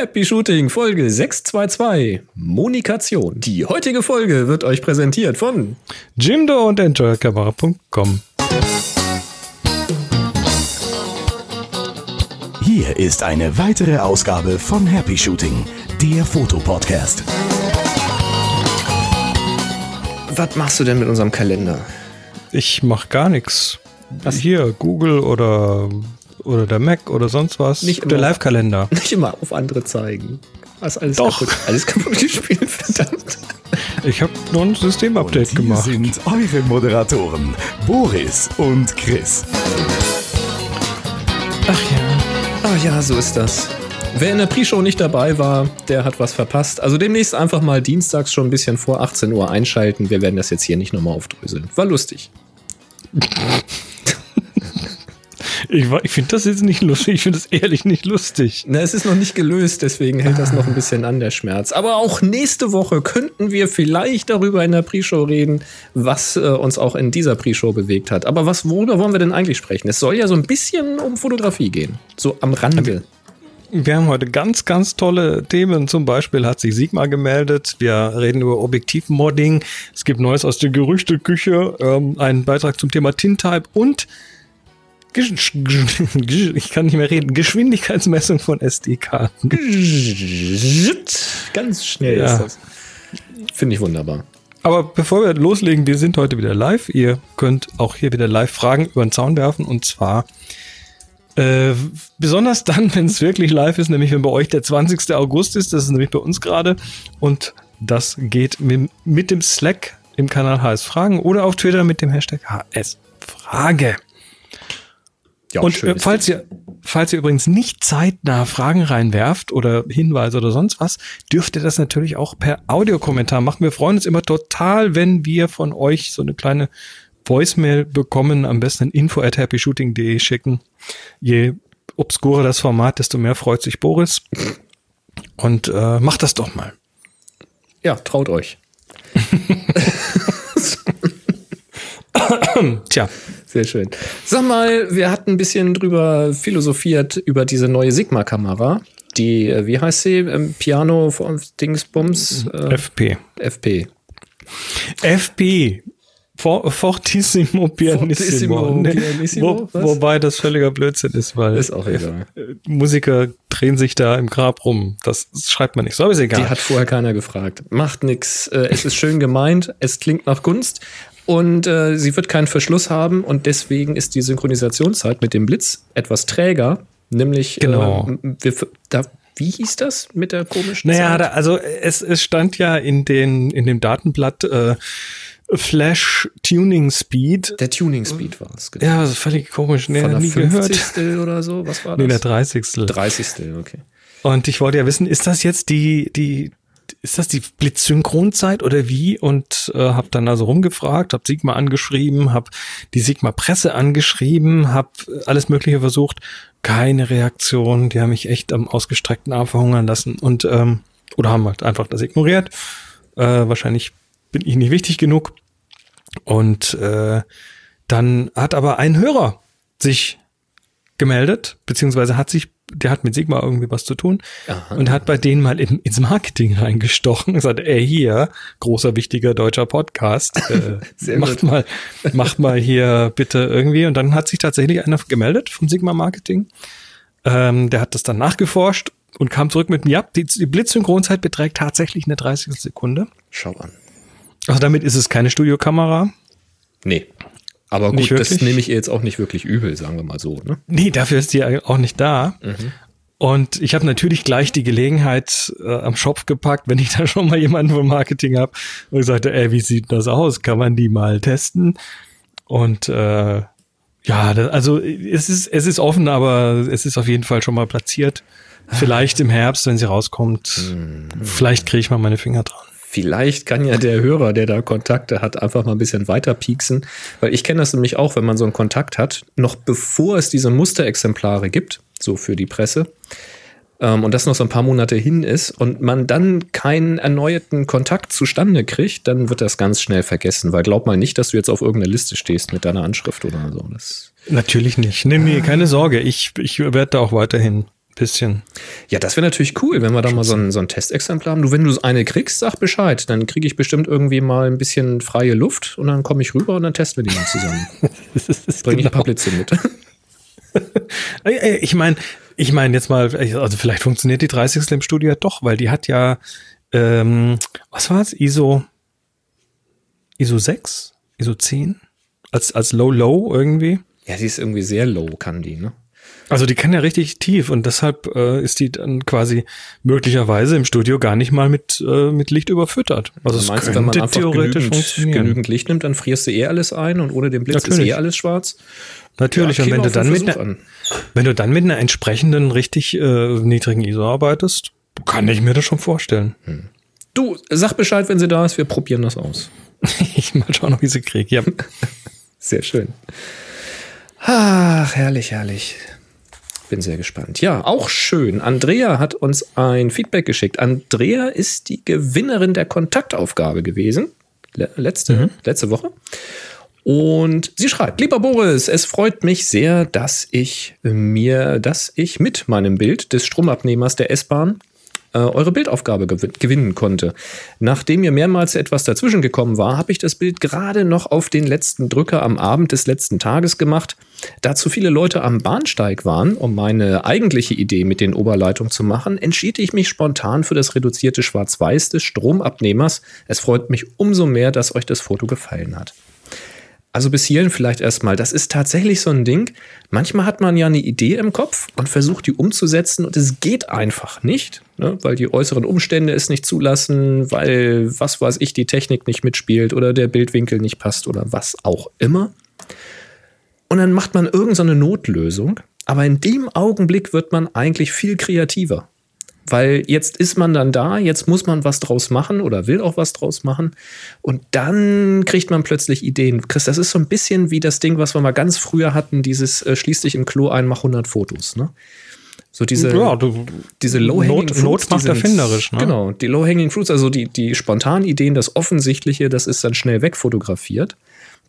Happy Shooting Folge 622 Monikation. Die heutige Folge wird euch präsentiert von Jimdo und EnjoyCamera.com. Hier ist eine weitere Ausgabe von Happy Shooting, der Fotopodcast. Was machst du denn mit unserem Kalender? Ich mach gar nichts. Was? Hier, Google oder, oder der Mac oder sonst was. Nicht der. Live-Kalender. Nicht immer auf andere zeigen. Hast alles Doch. kaputt, alles kaputt gespielt, verdammt. Ich habe nur ein Systemupdate Hier gemacht. sind eure Moderatoren, Boris und Chris. Ach ja. Ah ja, so ist das. Wer in der Pre-Show nicht dabei war, der hat was verpasst. Also demnächst einfach mal dienstags schon ein bisschen vor 18 Uhr einschalten. Wir werden das jetzt hier nicht nochmal aufdröseln. War lustig. Ich, ich finde das jetzt nicht lustig. Ich finde das ehrlich nicht lustig. Na, es ist noch nicht gelöst, deswegen hält das noch ein bisschen an der Schmerz. Aber auch nächste Woche könnten wir vielleicht darüber in der Pre-Show reden, was äh, uns auch in dieser Pre-Show bewegt hat. Aber was, worüber wollen wir denn eigentlich sprechen? Es soll ja so ein bisschen um Fotografie gehen. So am Rande. Wir haben heute ganz, ganz tolle Themen. Zum Beispiel hat sich Sigma gemeldet. Wir reden über Objektivmodding. Es gibt Neues aus der Gerüchteküche. Ähm, einen Beitrag zum Thema Tintype und ich kann nicht mehr reden. Geschwindigkeitsmessung von SD-Karten. Ganz schnell Ja. ist das. Finde ich wunderbar. Aber bevor wir loslegen, wir sind heute wieder live. Ihr könnt auch hier wieder live Fragen über den Zaun werfen und zwar äh, besonders dann, wenn es wirklich live ist, nämlich wenn bei euch der 20. August ist. Das ist nämlich bei uns gerade und das geht mit, mit dem Slack im Kanal HS Fragen oder auf Twitter mit dem Hashtag HS Frage. Ja, Und äh, falls ihr, falls ihr übrigens nicht zeitnah Fragen reinwerft oder Hinweise oder sonst was, dürft ihr das natürlich auch per Audiokommentar machen. Wir freuen uns immer total, wenn wir von euch so eine kleine Voicemail bekommen. Am besten info at happyshooting.de schicken. Je obskurer das Format, desto mehr freut sich Boris. Und äh, macht das doch mal. Ja, traut euch. Tja, Sehr schön. Sag mal, wir hatten ein bisschen drüber philosophiert über diese neue Sigma-Kamera. Die, äh, wie heißt sie? Ähm, Piano von Dingsbums? Äh, FP. FP. FP. For, fortissimo pianissimo. Fortissimo Ne, pianissimo, Wo, wobei das völliger Blödsinn ist, weil Ist auch egal. äh, Musiker drehen sich da im Grab rum. Das schreibt man nicht. So, ist egal. Die hat vorher keiner gefragt. Macht nix. Äh, es ist schön gemeint. Es klingt nach Gunst. Und äh, sie wird keinen Verschluss haben. Und deswegen ist die Synchronisationszeit mit dem Blitz etwas träger. Nämlich, Genau. äh, wir, da, wie hieß das mit der komischen naja, Zeit? da, also es, es stand ja in, den, in dem Datenblatt äh, Flash Tuning Speed. Der Tuning Speed war es. Genau. Ja, das ist völlig komisch. Nee, Von der nie gehört. 50. oder so. Was war das? Nee, der 30. 30. Okay. Und ich wollte ja wissen, ist das jetzt die, die, ist das die Blitzsynchronzeit oder wie? Und äh, habe dann also rumgefragt, habe Sigma angeschrieben, habe die Sigma Presse angeschrieben, habe alles Mögliche versucht, keine Reaktion. Die haben mich echt am ausgestreckten Arm verhungern lassen und ähm, oder haben halt einfach das ignoriert. Äh, wahrscheinlich bin ich nicht wichtig genug. Und äh, dann hat aber ein Hörer sich gemeldet, beziehungsweise hat sich, der hat mit Sigma irgendwie was zu tun Aha. und hat bei denen mal in, ins Marketing reingestochen und gesagt, ey, hier, großer, wichtiger deutscher Podcast, äh, macht gut. mal, macht mal hier bitte irgendwie. Und dann hat sich tatsächlich einer gemeldet von Sigma Marketing. Ähm, der hat das dann nachgeforscht und kam zurück mit, ja, die, die Blitzsynchronzeit beträgt tatsächlich eine 30 Sekunde. Schau an. Also damit ist es keine Studiokamera. Nee. Aber gut, das nehme ich ihr jetzt auch nicht wirklich übel, sagen wir mal so. Ne? Nee, dafür ist die auch nicht da. Mhm. Und ich habe natürlich gleich die Gelegenheit äh, am Schopf gepackt, wenn ich da schon mal jemanden vom Marketing habe und sagte, ey, wie sieht das aus? Kann man die mal testen? Und äh, ja, da, also es ist, es ist offen, aber es ist auf jeden Fall schon mal platziert. Vielleicht im Herbst, wenn sie rauskommt. Mhm. Vielleicht kriege ich mal meine Finger dran. Vielleicht kann ja der Hörer, der da Kontakte hat, einfach mal ein bisschen weiter pieksen. Weil ich kenne das nämlich auch, wenn man so einen Kontakt hat, noch bevor es diese Musterexemplare gibt, so für die Presse, ähm, und das noch so ein paar Monate hin ist und man dann keinen erneuerten Kontakt zustande kriegt, dann wird das ganz schnell vergessen. Weil glaub mal nicht, dass du jetzt auf irgendeiner Liste stehst mit deiner Anschrift oder so. Das Natürlich nicht. Nee, nee, keine Sorge. Ich, ich werde da auch weiterhin bisschen. Ja, das wäre natürlich cool, wenn wir da mal so ein, so ein Testexemplar haben. Du, wenn du eine kriegst, sag Bescheid. Dann kriege ich bestimmt irgendwie mal ein bisschen freie Luft und dann komme ich rüber und dann testen wir die mal zusammen. Bringe ich ein paar Blitze mit. ich meine, ich meine jetzt mal, also vielleicht funktioniert die 30. im Studio ja doch, weil die hat ja, ähm, was war es? ISO, ISO 6? ISO 10? Als, als Low-Low irgendwie? Ja, die ist irgendwie sehr low, kann die, ne? Also die kann ja richtig tief und deshalb äh, ist die dann quasi möglicherweise im Studio gar nicht mal mit, äh, mit Licht überfüttert. Also, also meinst du, wenn man einfach theoretisch genügend, genügend Licht nimmt, dann frierst du eh alles ein und ohne den Blitz Natürlich. ist eh alles schwarz? Natürlich, ja, und wenn du dann mit einer, wenn du dann mit einer entsprechenden richtig äh, niedrigen ISO arbeitest, kann ich mir das schon vorstellen. Hm. Du, sag Bescheid, wenn sie da ist, wir probieren das aus. ich mal schauen, wie sie kriegt. Ja. Sehr schön. Ach, herrlich, herrlich. Bin sehr gespannt. Ja, auch schön. Andrea hat uns ein Feedback geschickt. Andrea ist die Gewinnerin der Kontaktaufgabe gewesen. Letzte, mhm. letzte Woche. Und sie schreibt, lieber Boris, es freut mich sehr, dass ich mir, dass ich mit meinem Bild des Stromabnehmers der S-Bahn äh, eure Bildaufgabe gewinnen konnte. Nachdem mir mehrmals etwas dazwischen gekommen war, habe ich das Bild gerade noch auf den letzten Drücker am Abend des letzten Tages gemacht. Da zu viele Leute am Bahnsteig waren, um meine eigentliche Idee mit den Oberleitungen zu machen, entschied ich mich spontan für das reduzierte Schwarz-Weiß des Stromabnehmers. Es freut mich umso mehr, dass euch das Foto gefallen hat. Also bis hierhin vielleicht erstmal. Das ist tatsächlich so ein Ding. Manchmal hat man ja eine Idee im Kopf und versucht die umzusetzen und es geht einfach nicht, ne? weil die äußeren Umstände es nicht zulassen, weil was weiß ich, die Technik nicht mitspielt oder der Bildwinkel nicht passt oder was auch immer. Und dann macht man irgendeine so Notlösung. Aber in dem Augenblick wird man eigentlich viel kreativer. Weil jetzt ist man dann da, jetzt muss man was draus machen oder will auch was draus machen. Und dann kriegt man plötzlich Ideen. Chris, das ist so ein bisschen wie das Ding, was wir mal ganz früher hatten, dieses äh, schließ dich im Klo ein, mach 100 Fotos. Ne? So diese, ja, du, diese Low-Hanging Fruits. Not macht erfinderisch, ne? Genau, die Low-Hanging Fruits, also die, die spontanen Ideen, das Offensichtliche, das ist dann schnell wegfotografiert.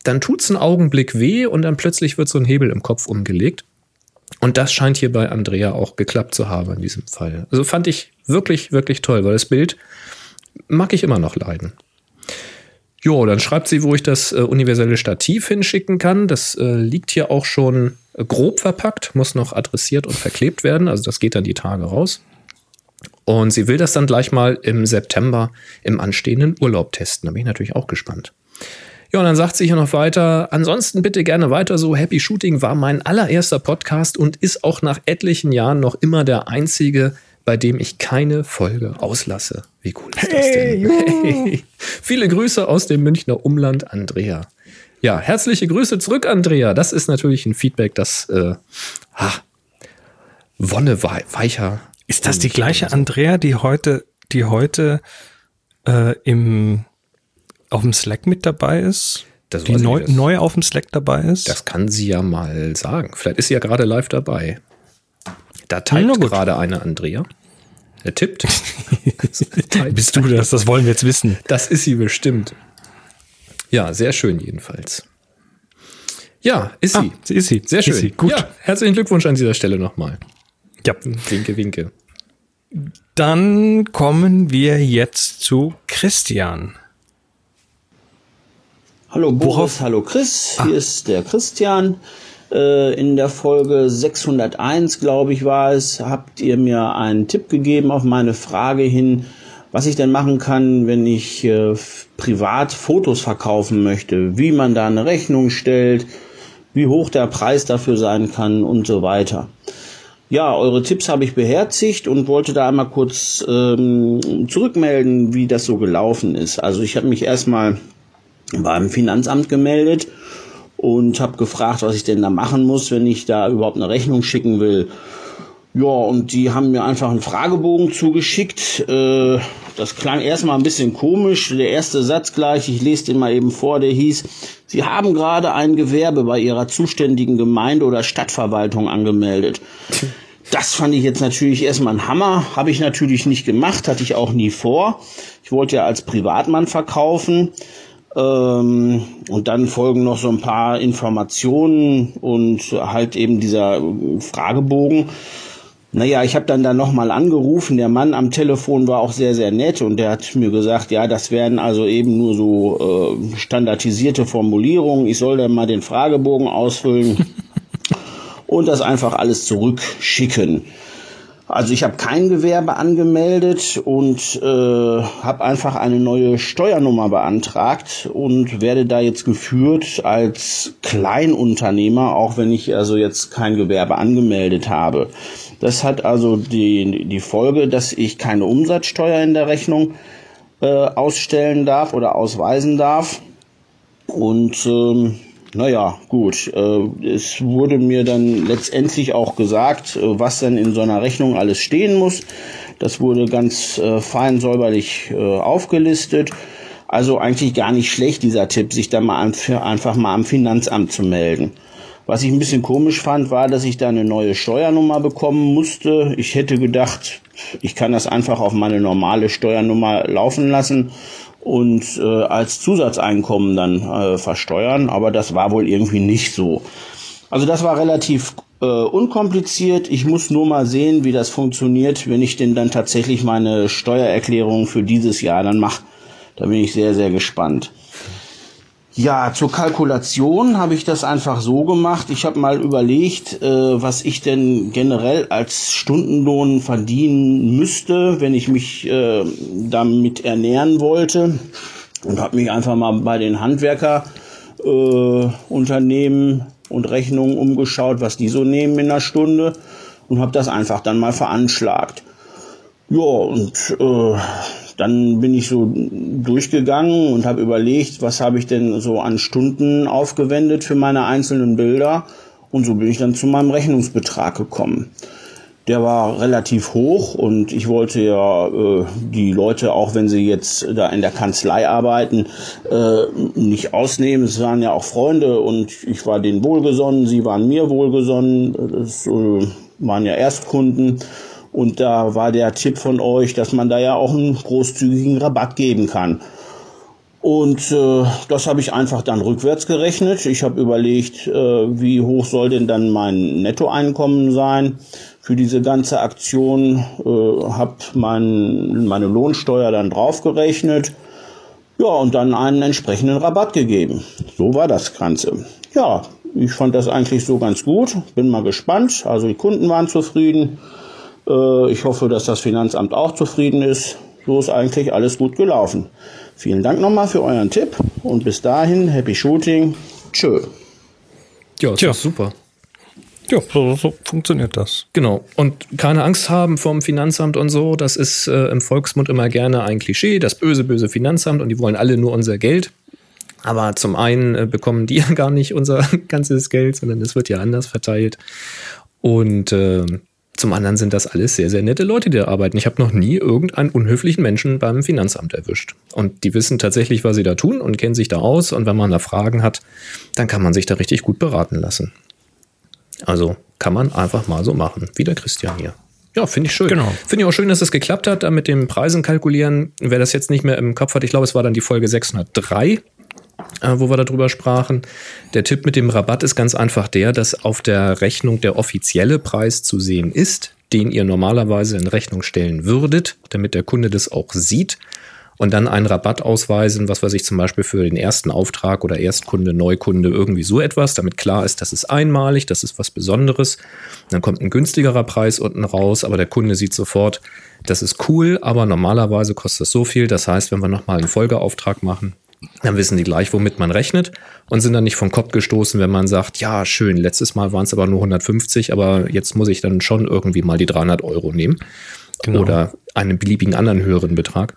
Dann tut es einen Augenblick weh und dann plötzlich wird so ein Hebel im Kopf umgelegt. Und das scheint hier bei Andrea auch geklappt zu haben in diesem Fall. Also fand ich wirklich, wirklich toll, weil das Bild mag ich immer noch leiden. Jo, dann schreibt sie, wo ich das äh, universelle Stativ hinschicken kann. Das äh, liegt hier auch schon grob verpackt, muss noch adressiert und verklebt werden. Also das geht dann die Tage raus. Und sie will das dann gleich mal im September im anstehenden Urlaub testen. Da bin ich natürlich auch gespannt. Ja, und dann sagt sie hier noch weiter, ansonsten bitte gerne weiter so. Happy Shooting war mein allererster Podcast und ist auch nach etlichen Jahren noch immer der einzige, bei dem ich keine Folge auslasse. Wie cool ist das denn? Hey, Viele Grüße aus dem Münchner Umland, Andrea. Ja, herzliche Grüße zurück, Andrea. Das ist natürlich ein Feedback, das äh, ha, Wonne weicher. Ist das die gleiche Andrea, die heute, die heute äh, im auf dem Slack mit dabei ist? Das die neu, neu auf dem Slack dabei ist? Das kann sie ja mal sagen. Vielleicht ist sie ja gerade live dabei. Da teilt gerade eine Andrea. Er tippt. Bist du das? Das wollen wir jetzt wissen. Das ist sie bestimmt. Ja, sehr schön jedenfalls. Ja, ist sie. Ah, ist sie. Sehr schön. Sie. Gut. Ja, herzlichen Glückwunsch an dieser Stelle nochmal. Ja. Winke, winke. Dann kommen wir jetzt zu Christian. Hallo Boris, Worauf? hallo Chris, ah. hier ist der Christian. Äh, in der Folge 601, glaube ich, war es, habt ihr mir einen Tipp gegeben auf meine Frage hin, was ich denn machen kann, wenn ich äh, privat Fotos verkaufen möchte, wie man da eine Rechnung stellt, wie hoch der Preis dafür sein kann und so weiter. Ja, eure Tipps habe ich beherzigt und wollte da einmal kurz ähm, zurückmelden, wie das so gelaufen ist. Also ich habe mich erstmal beim Finanzamt gemeldet und habe gefragt, was ich denn da machen muss, wenn ich da überhaupt eine Rechnung schicken will. Ja, und die haben mir einfach einen Fragebogen zugeschickt. Äh, das klang erstmal ein bisschen komisch. Der erste Satz gleich, ich lese den mal eben vor, der hieß, Sie haben gerade ein Gewerbe bei Ihrer zuständigen Gemeinde oder Stadtverwaltung angemeldet. Das fand ich jetzt natürlich erstmal ein Hammer. Habe ich natürlich nicht gemacht, hatte ich auch nie vor. Ich wollte ja als Privatmann verkaufen. Ähm, und dann folgen noch so ein paar Informationen und halt eben dieser Fragebogen. Naja, ich habe dann da nochmal angerufen. Der Mann am Telefon war auch sehr, sehr nett und der hat mir gesagt, ja, das wären also eben nur so äh, standardisierte Formulierungen. Ich soll dann mal den Fragebogen ausfüllen und das einfach alles zurückschicken. Also ich habe kein Gewerbe angemeldet und äh, habe einfach eine neue Steuernummer beantragt und werde da jetzt geführt als Kleinunternehmer, auch wenn ich also jetzt kein Gewerbe angemeldet habe. Das hat also die, die Folge, dass ich keine Umsatzsteuer in der Rechnung äh, ausstellen darf oder ausweisen darf. Und ähm, naja, gut. Äh, es wurde mir dann letztendlich auch gesagt, äh, was dann in so einer Rechnung alles stehen muss. Das wurde ganz äh, fein säuberlich aufgelistet. Also eigentlich gar nicht schlecht, dieser Tipp, sich da mal einfach mal am Finanzamt zu melden. Was ich ein bisschen komisch fand, war, dass ich da eine neue Steuernummer bekommen musste. Ich hätte gedacht, ich kann das einfach auf meine normale Steuernummer laufen lassen und äh, als Zusatzeinkommen dann äh, versteuern, aber das war wohl irgendwie nicht so. Also das war relativ äh, unkompliziert. Ich muss nur mal sehen, wie das funktioniert, wenn ich denn dann tatsächlich meine Steuererklärung für dieses Jahr dann mache. Da bin ich sehr, sehr gespannt. Ja, zur Kalkulation habe ich das einfach so gemacht. Ich habe mal überlegt, äh, was ich denn generell als Stundenlohn verdienen müsste, wenn ich mich äh, damit ernähren wollte. Und habe mich einfach mal bei den Handwerkerunternehmen äh, und Rechnungen umgeschaut, was die so nehmen in einer Stunde. Und habe das einfach dann mal veranschlagt. Ja, und äh, dann bin ich so durchgegangen und habe überlegt, was habe ich denn so an Stunden aufgewendet für meine einzelnen Bilder. Und so bin ich dann zu meinem Rechnungsbetrag gekommen. Der war relativ hoch und ich wollte ja äh, die Leute, auch wenn sie jetzt da in der Kanzlei arbeiten, äh, nicht ausnehmen. Es waren ja auch Freunde und ich war denen wohlgesonnen, sie waren mir wohlgesonnen. Das äh, waren ja Erstkunden. Und da war der Tipp von euch, dass man da ja auch einen großzügigen Rabatt geben kann. Und äh, das habe ich einfach dann rückwärts gerechnet. Ich habe überlegt, äh, wie hoch soll denn dann mein Nettoeinkommen sein für diese ganze Aktion. Äh, habe mein, meine Lohnsteuer dann draufgerechnet. Ja, und dann einen entsprechenden Rabatt gegeben. So war das Ganze. Ja, ich fand das eigentlich so ganz gut. Bin mal gespannt. Also die Kunden waren zufrieden. Äh, ich hoffe, dass das Finanzamt auch zufrieden ist. So ist eigentlich alles gut gelaufen. Vielen Dank nochmal für euren Tipp und bis dahin, happy shooting. Tschö. Ja, Tja. super. Ja, so, so, funktioniert das. Genau. Und keine Angst haben vom Finanzamt und so. Das ist äh, im Volksmund immer gerne ein Klischee, das böse, böse Finanzamt und die wollen alle nur unser Geld. Aber zum einen äh, bekommen die ja gar nicht unser ganzes Geld, sondern es wird ja anders verteilt. Und äh, zum anderen sind das alles sehr, sehr nette Leute, die da arbeiten. Ich habe noch nie irgendeinen unhöflichen Menschen beim Finanzamt erwischt. Und die wissen tatsächlich, was sie da tun und kennen sich da aus. Und wenn man da Fragen hat, dann kann man sich da richtig gut beraten lassen. Also kann man einfach mal so machen, wie der Christian hier. Ja, finde ich schön. Genau. Finde ich auch schön, dass es geklappt hat, da mit dem Preisen kalkulieren. Wer das jetzt nicht mehr im Kopf hat, ich glaube, es war dann die Folge 603 äh, wo wir darüber sprachen. Der Tipp mit dem Rabatt ist ganz einfach der, dass auf der Rechnung der offizielle Preis zu sehen ist, den ihr normalerweise in Rechnung stellen würdet, damit der Kunde das auch sieht und dann einen Rabatt ausweisen, was weiß ich zum Beispiel für den ersten Auftrag oder Erstkunde, Neukunde, irgendwie so etwas, damit klar ist, das ist einmalig, das ist was Besonderes. Dann kommt ein günstigerer Preis unten raus, aber der Kunde sieht sofort, das ist cool, aber normalerweise kostet es so viel. Das heißt, wenn wir nochmal einen Folgeauftrag machen, dann wissen die gleich, womit man rechnet und sind dann nicht vom Kopf gestoßen, wenn man sagt, ja, schön, letztes Mal waren es aber nur 150, aber jetzt muss ich dann schon irgendwie mal die 300 Euro nehmen genau. oder einen beliebigen anderen höheren Betrag.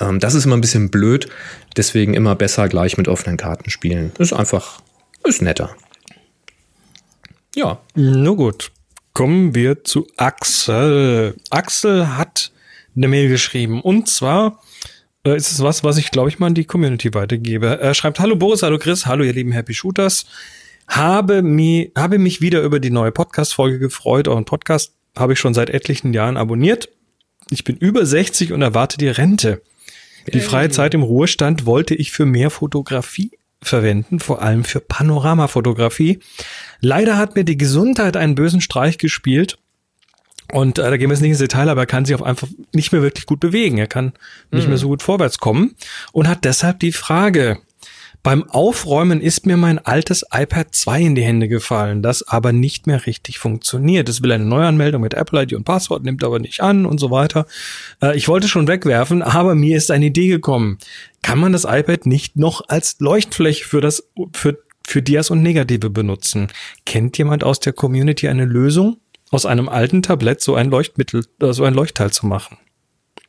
Ähm, das ist immer ein bisschen blöd, deswegen immer besser gleich mit offenen Karten spielen. Ist einfach, ist netter. Ja. Nur gut. Kommen wir zu Axel. Axel hat eine Mail geschrieben und zwar äh, ist es was, was ich, glaube ich, mal an die Community weitergebe. Er schreibt, hallo Boris, hallo Chris, hallo ihr lieben Happy Shooters. Habe, mi, habe mich wieder über die neue Podcast-Folge gefreut. Euren Podcast habe ich schon seit etlichen Jahren abonniert. Ich bin über 60 und erwarte die Rente. Die freie Zeit im Ruhestand wollte ich für mehr Fotografie verwenden, vor allem für Panoramafotografie. Leider hat mir die Gesundheit einen bösen Streich gespielt Und äh, da gehen wir jetzt nicht ins Detail, aber er kann sich auf einfach nicht mehr wirklich gut bewegen. Er kann nicht mehr so gut vorwärts kommen und hat deshalb die Frage, beim Aufräumen ist mir mein altes iPad 2 in die Hände gefallen, das aber nicht mehr richtig funktioniert. Es will eine Neuanmeldung mit Apple ID und Passwort, nimmt aber nicht an und so weiter. Äh, ich wollte schon wegwerfen, aber mir ist eine Idee gekommen. Kann man das iPad nicht noch als Leuchtfläche für das, für, für Dias und Negative benutzen? Kennt jemand aus der Community eine Lösung, aus einem alten Tablett so ein Leuchtmittel, äh, so ein Leuchtteil zu machen?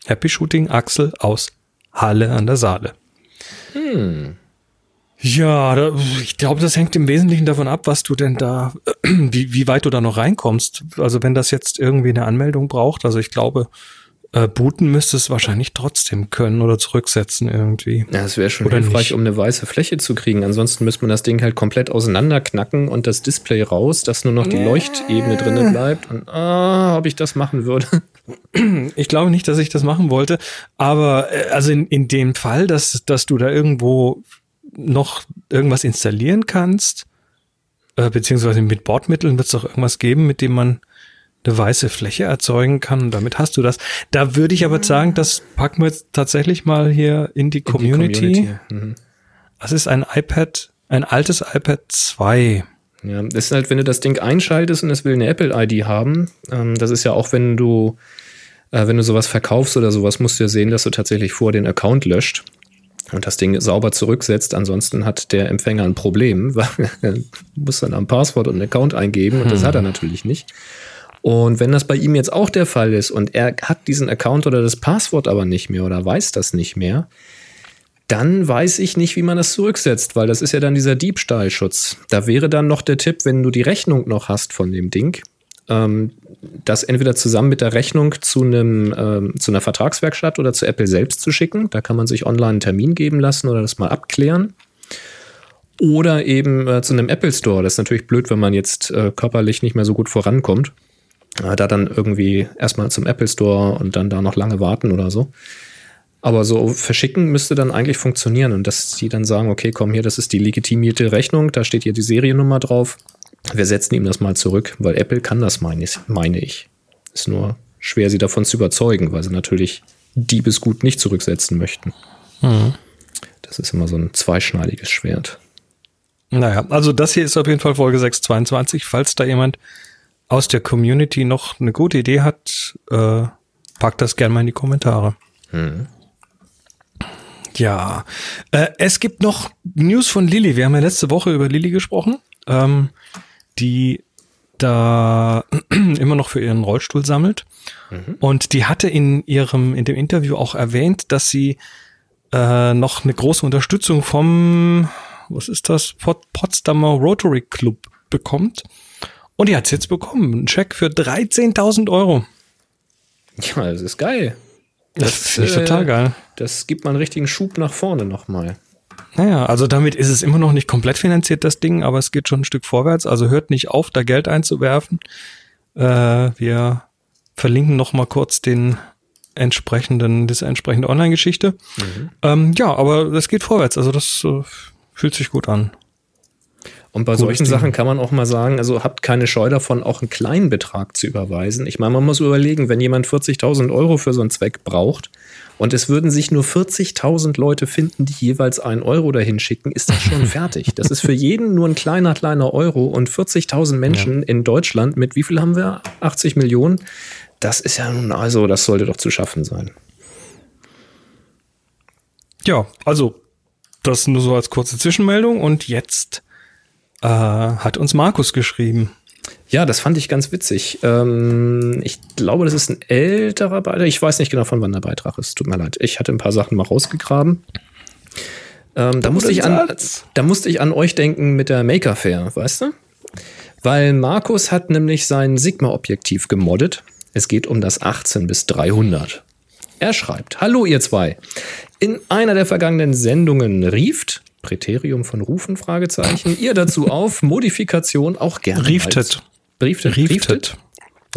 Happy Shooting Axel aus Halle an der Saale. Hm. Ja, da, ich glaube, das hängt im Wesentlichen davon ab, was du denn da, wie, wie weit du da noch reinkommst. Also wenn das jetzt irgendwie eine Anmeldung braucht, also ich glaube, äh, booten müsste es wahrscheinlich trotzdem können oder zurücksetzen irgendwie. Ja, es wäre schon Oder hilfreich, nicht. um eine weiße Fläche zu kriegen. Ansonsten müsste man das Ding halt komplett auseinanderknacken und das Display raus, dass nur noch die Leuchtebene drinne bleibt. Und ah, ob ich das machen würde. Ich glaube nicht, dass ich das machen wollte, aber äh, also in, in dem Fall, dass, dass du da irgendwo noch irgendwas installieren kannst, äh, beziehungsweise mit Bordmitteln wird es doch irgendwas geben, mit dem man eine weiße Fläche erzeugen kann und damit hast du das. Da würde ich aber sagen, das packen wir jetzt tatsächlich mal hier in die Community. In die Community. Mhm. Das ist ein iPad, ein altes iPad 2. Ja, das ist halt, wenn du das Ding einschaltest und es will eine Apple-ID haben, ähm, das ist ja auch, wenn du, äh, wenn du sowas verkaufst oder sowas, musst du ja sehen, dass du tatsächlich vor den Account löscht und das Ding sauber zurücksetzt. Ansonsten hat der Empfänger ein Problem, weil er muss dann ein Passwort und einen Account eingeben und das hat er natürlich nicht. Und wenn das bei ihm jetzt auch der Fall ist und er hat diesen Account oder das Passwort aber nicht mehr oder weiß das nicht mehr, dann weiß ich nicht, wie man das zurücksetzt, weil das ist ja dann dieser Diebstahlschutz. Da wäre dann noch der Tipp, wenn du die Rechnung noch hast von dem Ding, ähm, das entweder zusammen mit der Rechnung zu einem ähm, zu einer Vertragswerkstatt oder zu Apple selbst zu schicken. Da kann man sich online einen Termin geben lassen oder das mal abklären. Oder eben äh, zu einem Apple Store. Das ist natürlich blöd, wenn man jetzt äh, körperlich nicht mehr so gut vorankommt. Da dann irgendwie erstmal zum Apple Store und dann da noch lange warten oder so. Aber so verschicken müsste dann eigentlich funktionieren und dass sie dann sagen, okay, komm hier, das ist die legitimierte Rechnung, da steht hier die Seriennummer drauf. Wir setzen ihm das mal zurück, weil Apple kann das, meine ich. Meine ich. Ist nur schwer, sie davon zu überzeugen, weil sie natürlich Diebesgut nicht zurücksetzen möchten. Das ist immer so ein zweischneidiges Schwert. Naja, also das hier ist auf jeden Fall Folge 622. Falls da jemand aus der Community noch eine gute Idee hat, äh, packt das gerne mal in die Kommentare. Ja, äh, es gibt noch News von Lilly. Wir haben ja letzte Woche über Lilly gesprochen, ähm, die da immer noch für ihren Rollstuhl sammelt. Und die hatte in ihrem, in dem Interview auch erwähnt, dass sie äh, noch eine große Unterstützung vom, was ist das, Pot Potsdamer Rotary Club bekommt. Und die hat es jetzt bekommen. Ein Scheck für 13.000 Euro. Ja, das ist geil. Das, finde ich total geil. Das gibt mal einen richtigen Schub nach vorne nochmal. Naja, also damit ist es immer noch nicht komplett finanziert, das Ding, aber es geht schon ein Stück vorwärts. Also hört nicht auf, da Geld einzuwerfen. Äh, wir verlinken noch mal kurz den entsprechenden, diese entsprechende Online-Geschichte. Ähm, ja, aber das geht vorwärts. Also das äh, fühlt sich gut an. Und bei Cooles solchen. Sachen kann man auch mal sagen, also habt keine Scheu davon, auch einen kleinen Betrag zu überweisen. Ich meine, man muss überlegen, wenn jemand 40.000 Euro für so einen Zweck braucht und es würden sich nur 40.000 Leute finden, die jeweils einen Euro dahin schicken, ist das schon fertig. Das ist für jeden nur ein kleiner, kleiner Euro und 40.000 Menschen in Deutschland mit wie viel haben wir? 80 Millionen? Das ist ja nun, also, das sollte doch zu schaffen sein. Ja, also das nur so als kurze Zwischenmeldung. Und jetzt äh, hat uns Markus geschrieben. Ja, das fand ich ganz witzig. Ähm, ich glaube, das ist ein älterer Beitrag. Ich weiß nicht genau, von wann der Beitrag ist. Tut mir leid. Ich hatte ein paar Sachen mal rausgegraben. Ähm, da, musste ich an, da musste ich an euch denken mit der Maker Fair, weißt du? Weil Markus hat nämlich sein Sigma-Objektiv gemoddet. Es geht um das 18 bis 300. Er schreibt, Hallo ihr zwei. In einer der vergangenen Sendungen rieft, Präterium von Rufen, Fragezeichen, ihr dazu auf, Modifikation auch gerne Rieftet. Brieftet. Rieftet.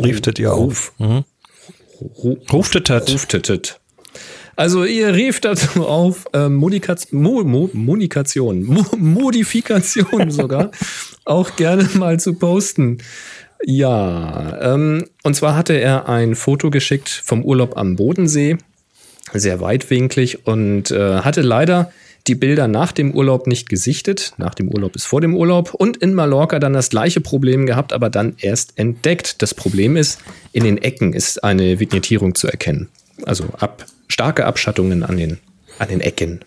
Rieftet ihr auf. Ru- Ruftetet. Ruftetet. Also ihr rieft dazu auf, äh, Modikaz Mo Mo Monikation, Mo Modifikation sogar, auch gerne mal zu posten. Ja, ähm, und zwar hatte er ein Foto geschickt vom Urlaub am Bodensee, sehr weitwinklig und äh, hatte leider die Bilder nach dem Urlaub nicht gesichtet. Nach dem Urlaub ist vor dem Urlaub und in Mallorca dann das gleiche Problem gehabt, aber dann erst entdeckt. Das Problem ist, in den Ecken ist eine Vignettierung zu erkennen. Also ab, starke Abschattungen an den, an den Ecken.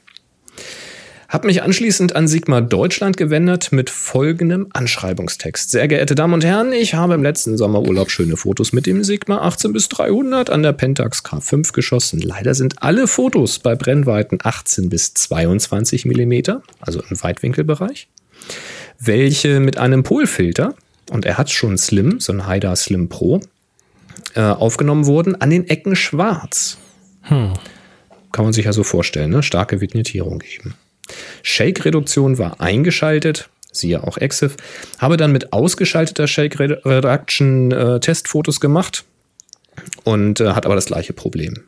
Hab mich anschließend an Sigma Deutschland gewendet mit folgendem Anschreibungstext. Sehr geehrte Damen und Herren, ich habe im letzten Sommerurlaub schöne Fotos mit dem Sigma 18 bis 300 an der Pentax K5 geschossen. Leider sind alle Fotos bei Brennweiten 18 bis 22 mm, also im Weitwinkelbereich, welche mit einem Polfilter, und er hat schon Slim, so ein Haida Slim Pro, äh, aufgenommen wurden, an den Ecken schwarz. Hm. Kann man sich ja so vorstellen, ne? Starke Vignettierung eben. Shake-Reduktion war eingeschaltet, siehe auch EXIF, habe dann mit ausgeschalteter Shake Reduction äh, Testfotos gemacht und äh, hat aber das gleiche Problem.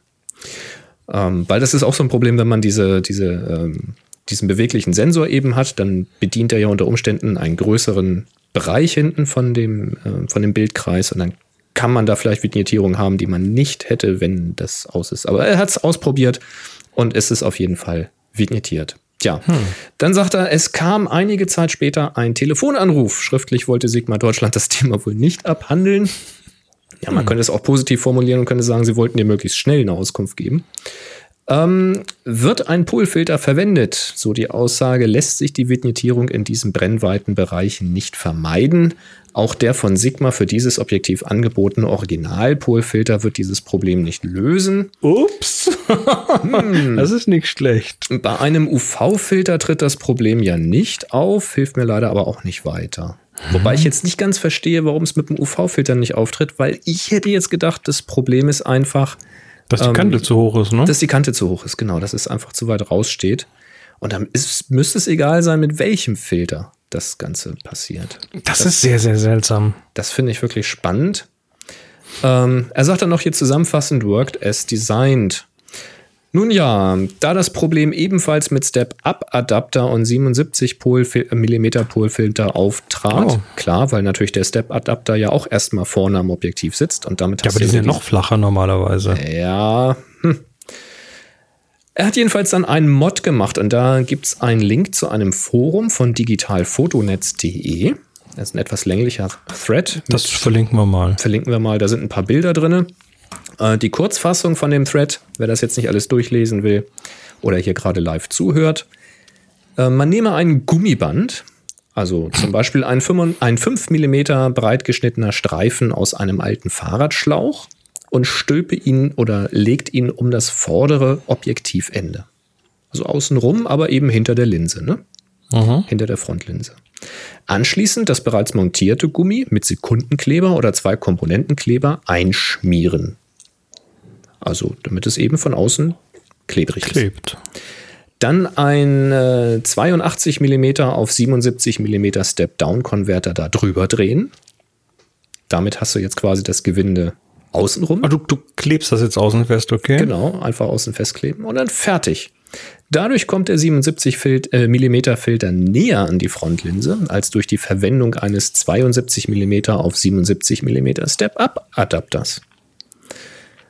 Ähm, weil das ist auch so ein Problem, wenn man diese, diese, ähm, diesen beweglichen Sensor eben hat, dann bedient er ja unter Umständen einen größeren Bereich hinten von dem, äh, von dem Bildkreis und dann kann man da vielleicht Vignettierung haben, die man nicht hätte, wenn das aus ist. Aber er hat es ausprobiert und ist es auf jeden Fall vignettiert. Tja, hm. dann sagt er, es kam einige Zeit später ein Telefonanruf. Schriftlich wollte Sigma Deutschland das Thema wohl nicht abhandeln. Ja, man hm. könnte es auch positiv formulieren und könnte sagen, sie wollten dir möglichst schnell eine Auskunft geben. Ähm, wird ein Polfilter verwendet? So die Aussage, lässt sich die Vignettierung in diesen Brennweitenbereichen nicht vermeiden. Auch der von Sigma für dieses Objektiv angebotene Original-Polfilter wird dieses Problem nicht lösen. Ups, hm. das ist nicht schlecht. Bei einem UV-Filter tritt das Problem ja nicht auf, hilft mir leider aber auch nicht weiter. Hm. Wobei ich jetzt nicht ganz verstehe, warum es mit dem UV-Filter nicht auftritt, weil ich hätte jetzt gedacht, das Problem ist einfach, dass die Kante ähm, zu hoch ist, ne? Dass die Kante zu hoch ist, genau. Dass es einfach zu weit raussteht. Und dann ist, müsste es egal sein, mit welchem Filter das Ganze passiert. Das, das ist sehr, sehr seltsam. Das finde ich wirklich spannend. Ähm, er sagt dann noch hier zusammenfassend, worked as designed. Nun ja, da das Problem ebenfalls mit Step-Up-Adapter und 77 mm Polfilter auftrat, oh. klar, weil natürlich der Step-Adapter ja auch erstmal vorne am Objektiv sitzt und damit Ja, aber die sind ja noch flacher normalerweise. Ja. Hm. Er hat jedenfalls dann einen Mod gemacht und da gibt es einen Link zu einem Forum von digitalfotonetz.de. Das ist ein etwas länglicher Thread. Das verlinken wir mal. Verlinken wir mal. Da sind ein paar Bilder drin. Äh, die Kurzfassung von dem Thread, wer das jetzt nicht alles durchlesen will oder hier gerade live zuhört. Äh, man nehme ein Gummiband, also zum Beispiel ein 5, ein 5 mm breit geschnittener Streifen aus einem alten Fahrradschlauch und stülpe ihn oder legt ihn um das vordere Objektivende. Also außenrum, aber eben hinter der Linse, ne? Mhm. Hinter der Frontlinse. Anschließend das bereits montierte Gummi mit Sekundenkleber oder zwei Komponentenkleber einschmieren. Also damit es eben von außen klebrig Klebt. ist. Dann ein äh, 82 mm auf 77 mm Step-Down-Konverter da drüber drehen. Damit hast du jetzt quasi das Gewinde außenrum. Ah, du, du klebst das jetzt außen fest, okay? Genau, einfach außen festkleben und dann fertig. Dadurch kommt der 77 äh, mm Filter näher an die Frontlinse als durch die Verwendung eines 72 mm auf 77 mm Step-Up-Adapters.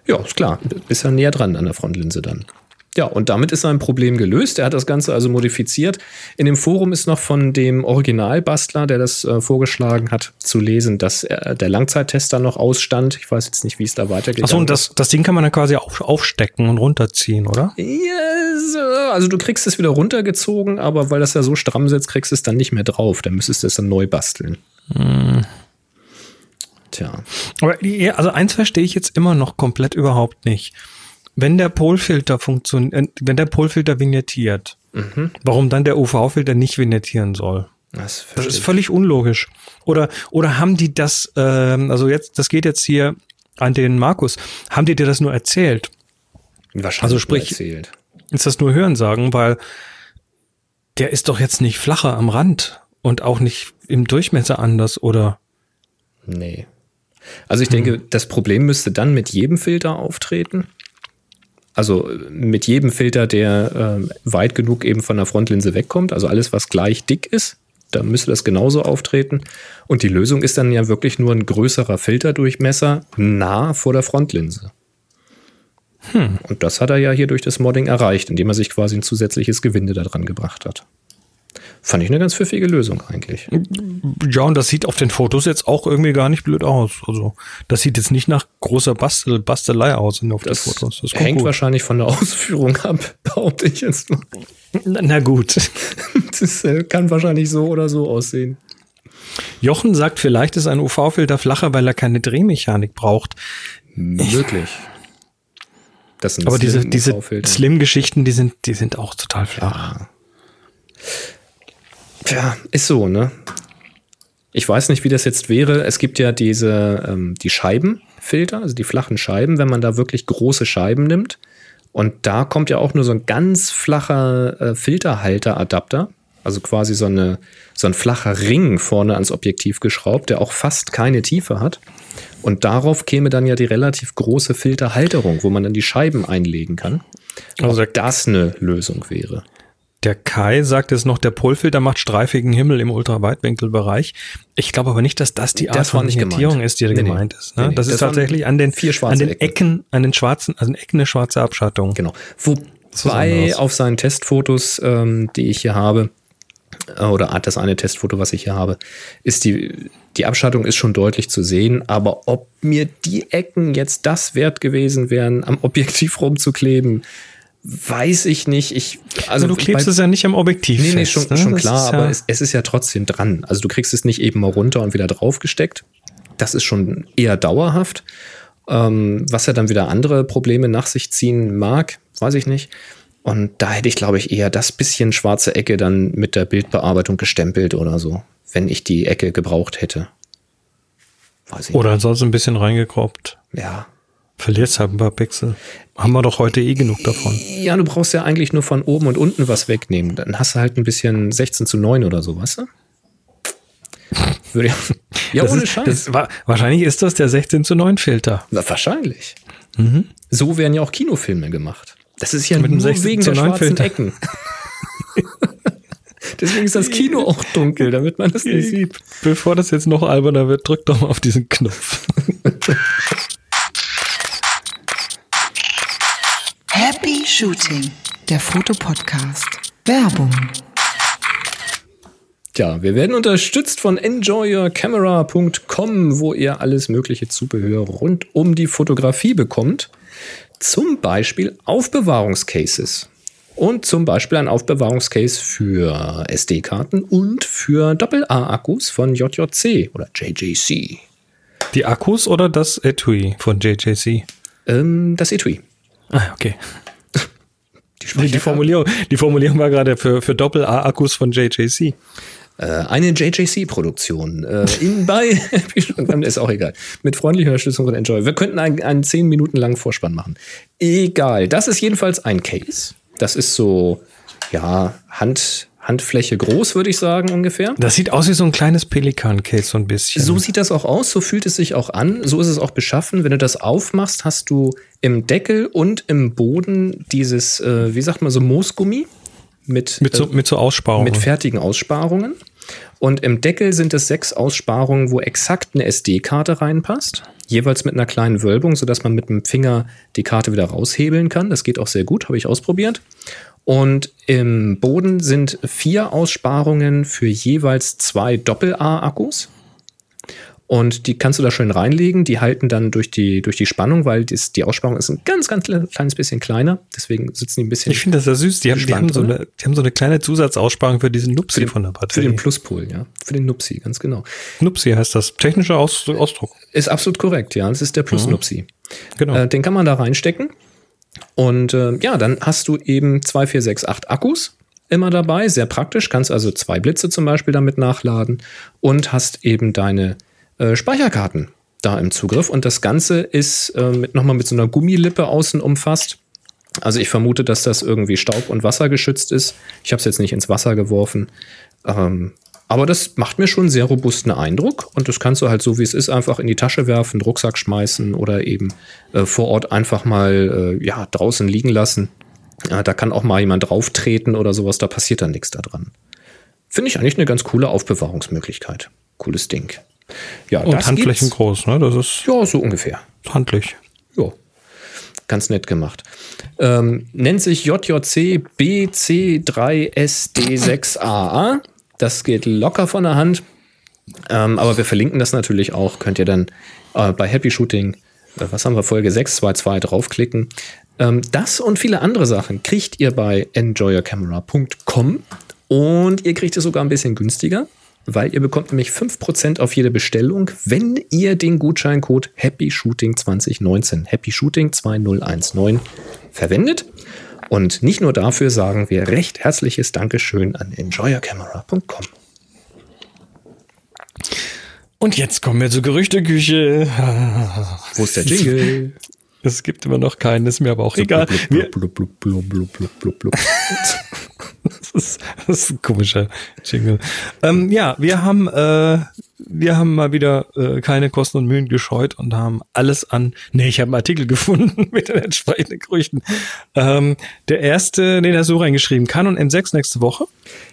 Ja, ist klar. Bist ja näher dran an der Frontlinse dann. Ja, und damit ist sein Problem gelöst. Er hat das Ganze also modifiziert. In dem Forum ist noch von dem Originalbastler, der das äh, vorgeschlagen hat, zu lesen, dass äh, der Langzeittester noch ausstand. Ich weiß jetzt nicht, wie es da weitergeht. Achso, und das, das Ding kann man dann quasi auf, aufstecken und runterziehen, oder? Yes, also du kriegst es wieder runtergezogen, aber weil das ja so stramm sitzt, kriegst du es dann nicht mehr drauf. Dann müsstest du es dann neu basteln. Hm. Tja. Aber also eins verstehe ich jetzt immer noch komplett überhaupt nicht. Wenn der Polfilter funktioniert, äh, wenn der Polfilter vignettiert, mhm. warum dann der UV-Filter nicht vignettieren soll? Das, das ist völlig unlogisch. Oder, oder haben die das, ähm, also jetzt, das geht jetzt hier an den Markus, haben die dir das nur erzählt? Wahrscheinlich also sprich, erzählt. ist das nur Hörensagen, weil der ist doch jetzt nicht flacher am Rand und auch nicht im Durchmesser anders, oder? Nee. Also ich denke, mhm. das Problem müsste dann mit jedem Filter auftreten. Also mit jedem Filter, der äh, weit genug eben von der Frontlinse wegkommt. Also alles, was gleich dick ist. da müsste das genauso auftreten. Und die Lösung ist dann ja wirklich nur ein größerer Filterdurchmesser nah vor der Frontlinse. Hm. Und das hat er ja hier durch das Modding erreicht, indem er sich quasi ein zusätzliches Gewinde da dran gebracht hat. Fand ich eine ganz pfiffige Lösung eigentlich. Ja, und das sieht auf den Fotos jetzt auch irgendwie gar nicht blöd aus. Also, das sieht jetzt nicht nach großer Bastel Bastelei aus auf das den Fotos. Das hängt gut. wahrscheinlich von der Ausführung ab, behaupte ich jetzt mal. Na, na gut. das äh, kann wahrscheinlich so oder so aussehen. Jochen sagt, vielleicht ist ein UV-Filter flacher, weil er keine Drehmechanik braucht. Möglich. Aber diese, diese Slim-Geschichten, die sind, die sind auch total flach. Ja. Tja, ist so, ne? Ich weiß nicht, wie das jetzt wäre. Es gibt ja diese, ähm, die Scheibenfilter, also die flachen Scheiben, wenn man da wirklich große Scheiben nimmt. Und da kommt ja auch nur so ein ganz flacher äh, Filterhalteradapter. Also quasi so, eine, so ein flacher Ring vorne ans Objektiv geschraubt, der auch fast keine Tiefe hat. Und darauf käme dann ja die relativ große Filterhalterung, wo man dann die Scheiben einlegen kann. Also das eine Lösung wäre. Der Kai sagt es noch, der Polfilter macht streifigen Himmel im Ultraweitwinkelbereich. Ich glaube aber nicht, dass das die Art das von Limitierung ist, die da nee, gemeint nee, ist. Ne? Nee, das, das, ist tatsächlich an den, vier an den Ecken. Ecken, an den schwarzen, also Ecken eine schwarze Abschattung. Genau. Wobei auf seinen Testfotos, ähm, die ich hier habe, äh, oder das eine Testfoto, was ich hier habe, ist die, die Abschattung ist schon deutlich zu sehen, aber ob mir die Ecken jetzt das wert gewesen wären, am Objektiv rumzukleben, Weiß ich nicht. Ich, also du klebst es ja nicht am Objektiv. Nee, nee, schon, ne? schon klar, aber ja es, es, ist ja trotzdem dran. Also du kriegst es nicht eben mal runter und wieder draufgesteckt. Das ist schon eher dauerhaft. Ähm, was ja dann wieder andere Probleme nach sich ziehen mag, weiß ich nicht. Und da hätte ich, glaube ich, eher das bisschen schwarze Ecke dann mit der Bildbearbeitung gestempelt oder so, wenn ich die Ecke gebraucht hätte. Weiß ich oder ansonsten ein bisschen reingekroppt. Ja, Verlierst halt ein paar Pixel. Haben wir doch heute eh genug davon. Ja, du brauchst ja eigentlich nur von oben und unten was wegnehmen. Dann hast du halt ein bisschen 16 zu 9 oder so, weißt du? Würde ja, das ohne ist, Scheiß. Das, wahrscheinlich ist das der 16 zu 9 Filter. Na, wahrscheinlich. Mhm. So werden ja auch Kinofilme gemacht. Das ist ja Mit nur wegen der schwarzen Filter. Ecken. Deswegen ist das Kino auch dunkel, damit man das nicht sieht. Bevor das jetzt noch alberner wird, drück doch mal auf diesen Knopf. Shooting, der Fotopodcast. Werbung. Tja, wir werden unterstützt von enjoyyourcamera.com, wo ihr alles mögliche Zubehör rund um die Fotografie bekommt. Zum Beispiel Aufbewahrungscases. Und zum Beispiel ein Aufbewahrungscase für SD-Karten und für Doppel-A-Akkus von JJC oder JJC. Die Akkus oder das Etui von JJC? Ähm, das Etui. Ah, okay. Die, die, Formulierung, die Formulierung war gerade für, für Doppel-A-Akkus von JJC. Äh, eine JJC-Produktion. Äh, in bei ist auch egal. Mit freundlicher Unterstützung von Enjoy. Wir könnten einen, einen 10 Minuten langen Vorspann machen. Egal. Das ist jedenfalls ein Case. Das ist so, ja, Hand, Handfläche groß, würde ich sagen, ungefähr. Das sieht aus wie so ein kleines Pelikan-Case, so ein bisschen. So sieht das auch aus, so fühlt es sich auch an, so ist es auch beschaffen. Wenn du das aufmachst, hast du im Deckel und im Boden dieses, äh, wie sagt man, so Moosgummi mit, mit, so, äh, mit so Aussparungen. Mit fertigen Aussparungen. Und im Deckel sind es sechs Aussparungen, wo exakt eine SD-Karte reinpasst. Jeweils mit einer kleinen Wölbung, sodass man mit dem Finger die Karte wieder raushebeln kann. Das geht auch sehr gut, habe ich ausprobiert. Und im Boden sind vier Aussparungen für jeweils zwei Doppel-A-Akkus. Und die kannst du da schön reinlegen. Die halten dann durch die, durch die Spannung, weil dies, die Aussparung ist ein ganz, ganz kleines bisschen kleiner. Deswegen sitzen die ein bisschen. Ich finde das ja süß. Die haben, die, haben so eine, die haben so eine kleine Zusatzaussparung für diesen Nupsi für von der Batterie. Für den Pluspol, ja. Für den Nupsi, ganz genau. Nupsi heißt das. Technischer Aus Ausdruck. Ist absolut korrekt, ja. Das ist der Plus-Nupsi. Mhm. Genau. Äh, den kann man da reinstecken. Und äh, ja, dann hast du eben zwei, vier, sechs, acht Akkus immer dabei, sehr praktisch, kannst also zwei Blitze zum Beispiel damit nachladen und hast eben deine äh, Speicherkarten da im Zugriff. Und das Ganze ist äh, mit, nochmal mit so einer Gummilippe außen umfasst. Also ich vermute, dass das irgendwie Staub- und Wasser geschützt ist. Ich habe es jetzt nicht ins Wasser geworfen. Ähm, aber das macht mir schon einen sehr robusten Eindruck und das kannst du halt so wie es ist einfach in die Tasche werfen, Rucksack schmeißen oder eben äh, vor Ort einfach mal äh, ja, draußen liegen lassen. Ja, da kann auch mal jemand drauf treten oder sowas, da passiert dann nichts daran. Finde ich eigentlich eine ganz coole Aufbewahrungsmöglichkeit. Cooles Ding. Ja, Und das Handflächen gibt's- groß, ne? Das ist Ja, so ungefähr. handlich. Ja, ganz nett gemacht. Ähm, nennt sich JJC BC3SD6AA. Das geht locker von der Hand. Ähm, aber wir verlinken das natürlich auch. Könnt ihr dann äh, bei Happy Shooting, äh, was haben wir, Folge 622 draufklicken. Ähm, das und viele andere Sachen kriegt ihr bei enjoyyourcamera.com und ihr kriegt es sogar ein bisschen günstiger, weil ihr bekommt nämlich 5% auf jede Bestellung, wenn ihr den Gutscheincode Happy Shooting 2019, Happy Shooting 2019 verwendet. Und nicht nur dafür sagen wir recht herzliches Dankeschön an enjoyyourcamera.com. Und jetzt kommen wir zur Gerüchteküche. Wo ist der Jingle? Es gibt immer noch keinen, ist mir aber auch egal. Blub, blub, blub. das, ist, das ist ein komischer Jingle. Ähm, ja, wir haben, äh, wir haben mal wieder äh, keine Kosten und Mühen gescheut und haben alles an. Nee, ich habe einen Artikel gefunden mit den entsprechenden Gerüchten. Ähm, der erste, den hat so reingeschrieben, Canon M6 nächste Woche.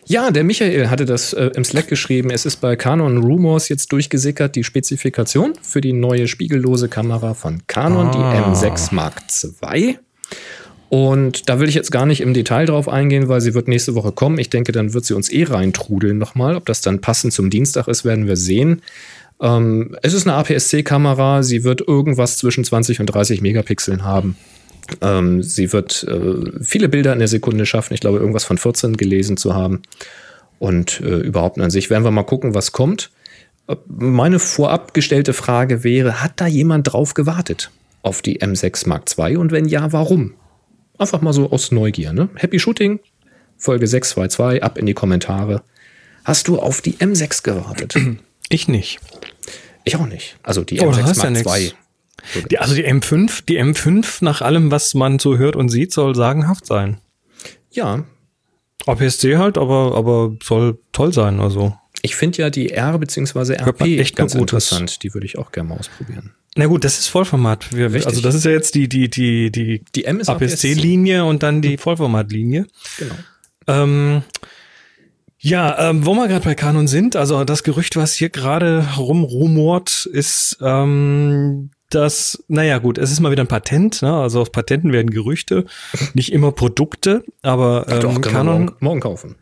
Ja, der Michael hatte das äh, im Slack geschrieben. Es ist bei Canon Rumors jetzt durchgesickert, die Spezifikation für die neue spiegellose Kamera von Canon, Ah. die M6 Mark II. Und da will ich jetzt gar nicht im Detail drauf eingehen, weil sie wird nächste Woche kommen. Ich denke, dann wird sie uns eh reintrudeln nochmal. Ob das dann passend zum Dienstag ist, werden wir sehen. Ähm, es ist eine APS-C-Kamera. Sie wird irgendwas zwischen 20 und 30 Megapixeln haben. Ähm, sie wird äh, viele Bilder in der Sekunde schaffen. Ich glaube, irgendwas von 14 gelesen zu haben. Und äh, überhaupt an sich werden wir mal gucken, was kommt. Äh, Meine vorab gestellte Frage wäre, hat da jemand drauf gewartet auf die M6 Mark II? Und wenn ja, warum? Einfach mal so aus Neugier. Ne? Happy Shooting, Folge 622, ab in die Kommentare. Hast du auf die M6 gewartet? Ich nicht. Ich auch nicht. Also die Oh, da M6 hast du ja Mark II. Die, also die M5, die M5 nach allem, was man so hört und sieht, soll sagenhaft sein. Ja, APS-C halt, aber, aber soll toll sein, also. ich finde ja die R bzw. RP echt ganz Gutes. interessant. Die würde ich auch gerne mal ausprobieren. Na gut, das ist Vollformat. Wir, also das ist ja jetzt die, die, die, die, Die M ist APS-C-Linie und dann die Vollformat-Linie. Genau. Ähm, ja, ähm, wo wir gerade bei Canon sind, also das Gerücht, was hier gerade rumrumort, ist, ähm, dass, naja gut, es ist mal wieder ein Patent, ne? also aus Patenten werden Gerüchte, nicht immer Produkte, aber ähm, Doch, Canon morgen, morgen kaufen.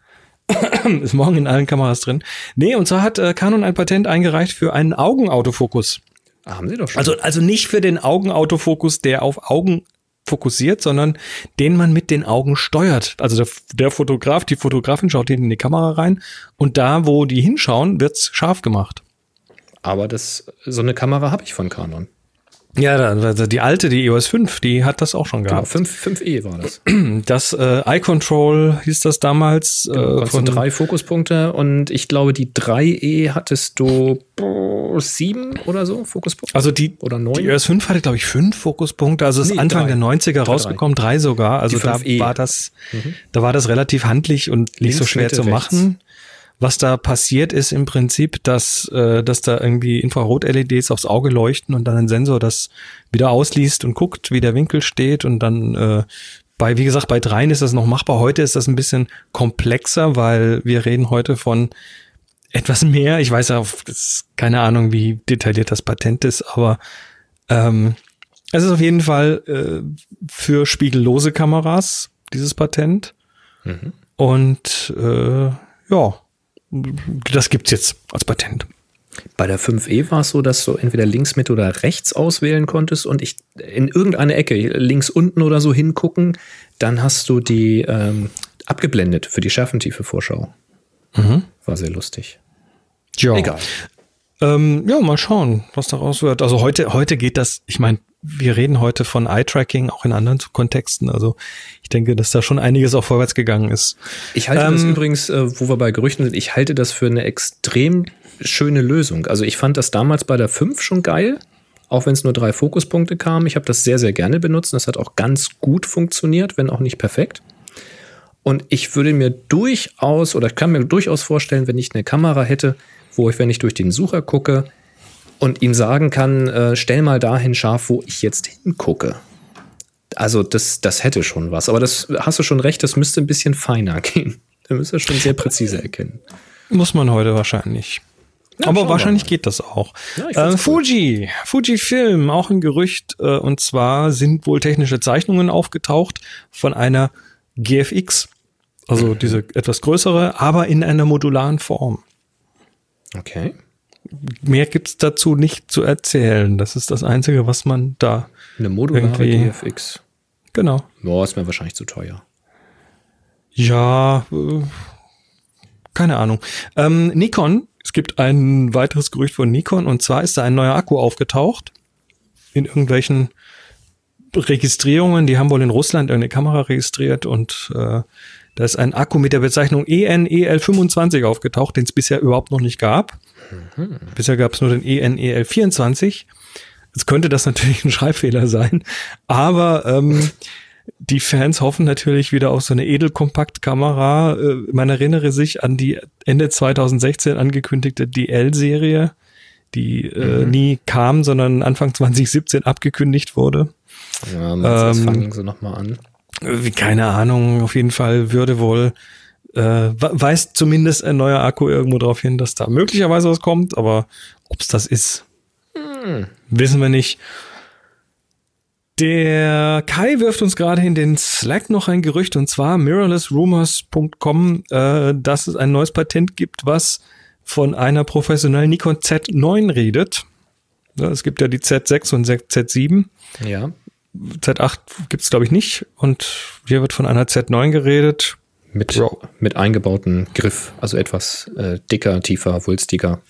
ist morgen in allen Kameras drin. Nee, und zwar hat äh, Canon ein Patent eingereicht für einen Augenautofokus. Haben sie doch schon. Also, also nicht für den Augenautofokus, der auf Augen fokussiert, sondern den man mit den Augen steuert. Also der, der Fotograf, die Fotografin schaut in die Kamera rein und da, wo die hinschauen, wird's scharf gemacht. Aber das, so eine Kamera habe ich von Canon. Ja, also die alte, die EOS 5, die hat das auch schon Genau, gehabt. 5, 5e war das. Das äh, Eye Control hieß das damals. Genau, äh, du drei Fokuspunkte und ich glaube, die 3e hattest du boah, sieben oder so Fokuspunkte. Also die, Oder neun? die EOS 5 hatte, glaube ich, fünf Fokuspunkte. Also ist Nee, Anfang drei. der 90er rausgekommen, drei sogar. Also da 5E. war das, da war das relativ handlich und nicht Links, so schwer Mitte, zu rechts. Was da passiert ist im Prinzip, dass, äh, dass da irgendwie Infrarot-LEDs aufs Auge leuchten und dann ein Sensor das wieder ausliest und guckt, wie der Winkel steht und dann äh, bei, wie gesagt, bei dreien ist das noch machbar. Heute ist das ein bisschen komplexer, weil wir reden heute von etwas mehr. Ich weiß ist keine Ahnung, wie detailliert das Patent ist, aber ähm, es ist auf jeden Fall äh, für spiegellose Kameras dieses Patent. Und äh, ja, das gibt's jetzt als Patent. Bei der 5e war es so, dass du entweder links, Mitte oder rechts auswählen konntest und ich in irgendeine Ecke, links unten oder so hingucken, dann hast du die ähm, abgeblendet für die schärfentiefe Vorschau. War sehr lustig. Ja. Egal. Ähm, ja, mal schauen, was daraus wird. Also heute, heute geht das, ich meine, wir reden heute von Eye-Tracking, auch in anderen Kontexten. Also ich denke, dass da schon einiges auch vorwärts gegangen ist. Ich halte das Ähm, übrigens, äh, wo wir bei Gerüchten sind, ich halte das für eine extrem schöne Lösung. Also ich fand das damals bei der 5 schon geil, auch wenn es nur drei Fokuspunkte kamen. Ich habe das sehr, sehr gerne benutzt. und Das hat auch ganz gut funktioniert, wenn auch nicht perfekt. Und ich würde mir durchaus oder kann mir durchaus vorstellen, wenn ich eine Kamera hätte, wo ich, wenn ich durch den Sucher gucke und ihm sagen kann, äh, stell mal dahin scharf, wo ich jetzt hingucke. Also das, das hätte schon was. Aber das hast du schon recht, das müsste ein bisschen feiner gehen. Da müsst ihr schon sehr präzise erkennen. Muss man heute wahrscheinlich. Ja, Aber wahrscheinlich geht das auch. Ja, äh, cool. Fuji, Fuji Film, auch ein Gerücht. Äh, und zwar sind wohl technische Zeichnungen aufgetaucht von einer GFX. Also diese etwas größere, aber in einer modularen Form. Okay. Mehr gibt's dazu nicht zu erzählen. Das ist das Einzige, was man da. Eine modulare Irgendwie- GFX. Genau. Boah, ist mir wahrscheinlich zu teuer. Ja, äh, keine Ahnung. Ähm, Nikon, es gibt ein weiteres Gerücht von Nikon und zwar ist da ein neuer Akku aufgetaucht in irgendwelchen Registrierungen. Die haben wohl in Russland irgendeine Kamera registriert und äh, da ist ein Akku mit der Bezeichnung E ENEL25 aufgetaucht, den es bisher überhaupt noch nicht gab. Bisher gab es nur den E ENEL24. Jetzt könnte das natürlich ein Schreibfehler sein, aber ähm, die Fans hoffen natürlich wieder auf so eine Edelkompaktkamera. Äh, Man erinnere sich an die Ende 2016 angekündigte DL-Serie, die äh, nie kam, sondern Anfang 2017 abgekündigt wurde. Ja, Ähm, fangen sie nochmal an. Äh, Keine Ahnung, auf jeden Fall würde wohl, äh, we- weist zumindest ein neuer Akku irgendwo darauf hin, dass da möglicherweise was kommt, aber ob es das ist, wissen wir nicht. Der Kai wirft uns gerade in den Slack noch ein Gerücht und zwar mirrorlessrumors.com, äh, dass es ein neues Patent gibt, was von einer professionellen Nikon Z9 redet. Ja, es gibt ja die Z6 und Z7. Ja. Z8 gibt es, glaube ich, nicht. Und hier wird von einer Z9 geredet. Mit, mit eingebauten Griff, also etwas äh, dicker, tiefer, wulstiger.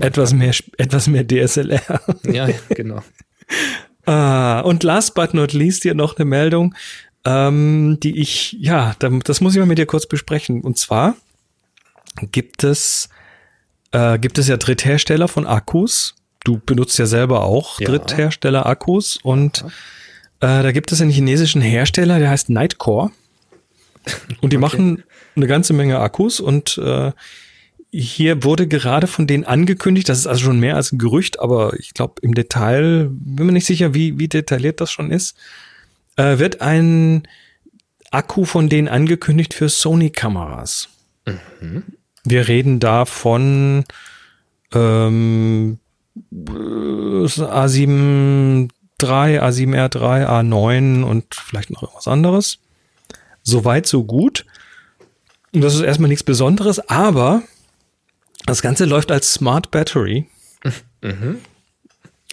Etwas mehr, etwas mehr DSLR. Ja, genau. ah, und last but not least hier noch eine Meldung, ähm, die ich, ja, da- das muss ich mal mit dir kurz besprechen. Und zwar gibt es, äh, gibt es ja Dritthersteller von Akkus. Du benutzt ja selber auch Ja. Dritthersteller-Akkus und äh, da gibt es einen chinesischen Hersteller, der heißt Nightcore. Und die machen eine ganze Menge Akkus und äh, hier wurde gerade von denen angekündigt, das ist also schon mehr als ein Gerücht, aber ich glaube im Detail, bin mir nicht sicher, wie, wie detailliert das schon ist, äh, wird ein Akku von denen angekündigt für Sony-Kameras. Wir reden da von ähm, A7 III, A7R3, A9 und vielleicht noch irgendwas anderes. Soweit, so gut. Und das ist erstmal nichts Besonderes, aber das Ganze läuft als Smart Battery.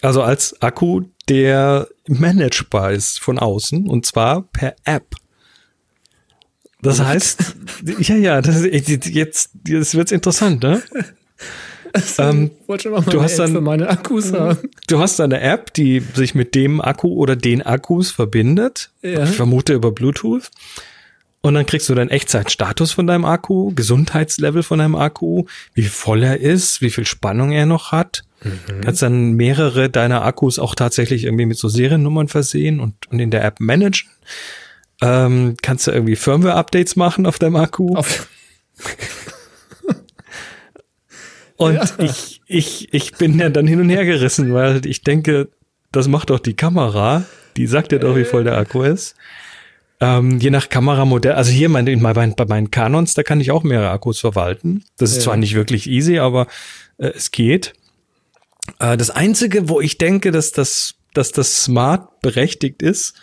Also als Akku, der managebar ist von außen und zwar per App. Das heißt, ja, ja, das ist, jetzt, jetzt wird's interessant, ne? Ähm, wollte schon mal du hast dann- für meine Akkus haben. Du hast eine App, die sich mit dem Akku oder den Akkus verbindet. Ja. Ich vermute über Bluetooth. Und dann kriegst du deinen Echtzeitstatus von deinem Akku, Gesundheitslevel von deinem Akku, wie voll er ist, wie viel Spannung er noch hat. Kannst dann mehrere deiner Akkus auch tatsächlich irgendwie mit so Seriennummern versehen und, und in der App managen. Ähm, kannst du irgendwie Firmware-Updates machen auf deinem Akku. Auf, Und ich, ich, ich bin ja dann hin und her gerissen, weil ich denke, das macht doch die Kamera. Die sagt ja doch, wie voll der Akku ist. Ähm, je nach Kameramodell, also hier mein, in mein, bei meinen Canons, da kann ich auch mehrere Akkus verwalten. Das ist Ja. zwar nicht wirklich easy, aber äh, es geht. Äh, das Einzige, wo ich denke, dass das, dass das smart berechtigt ist,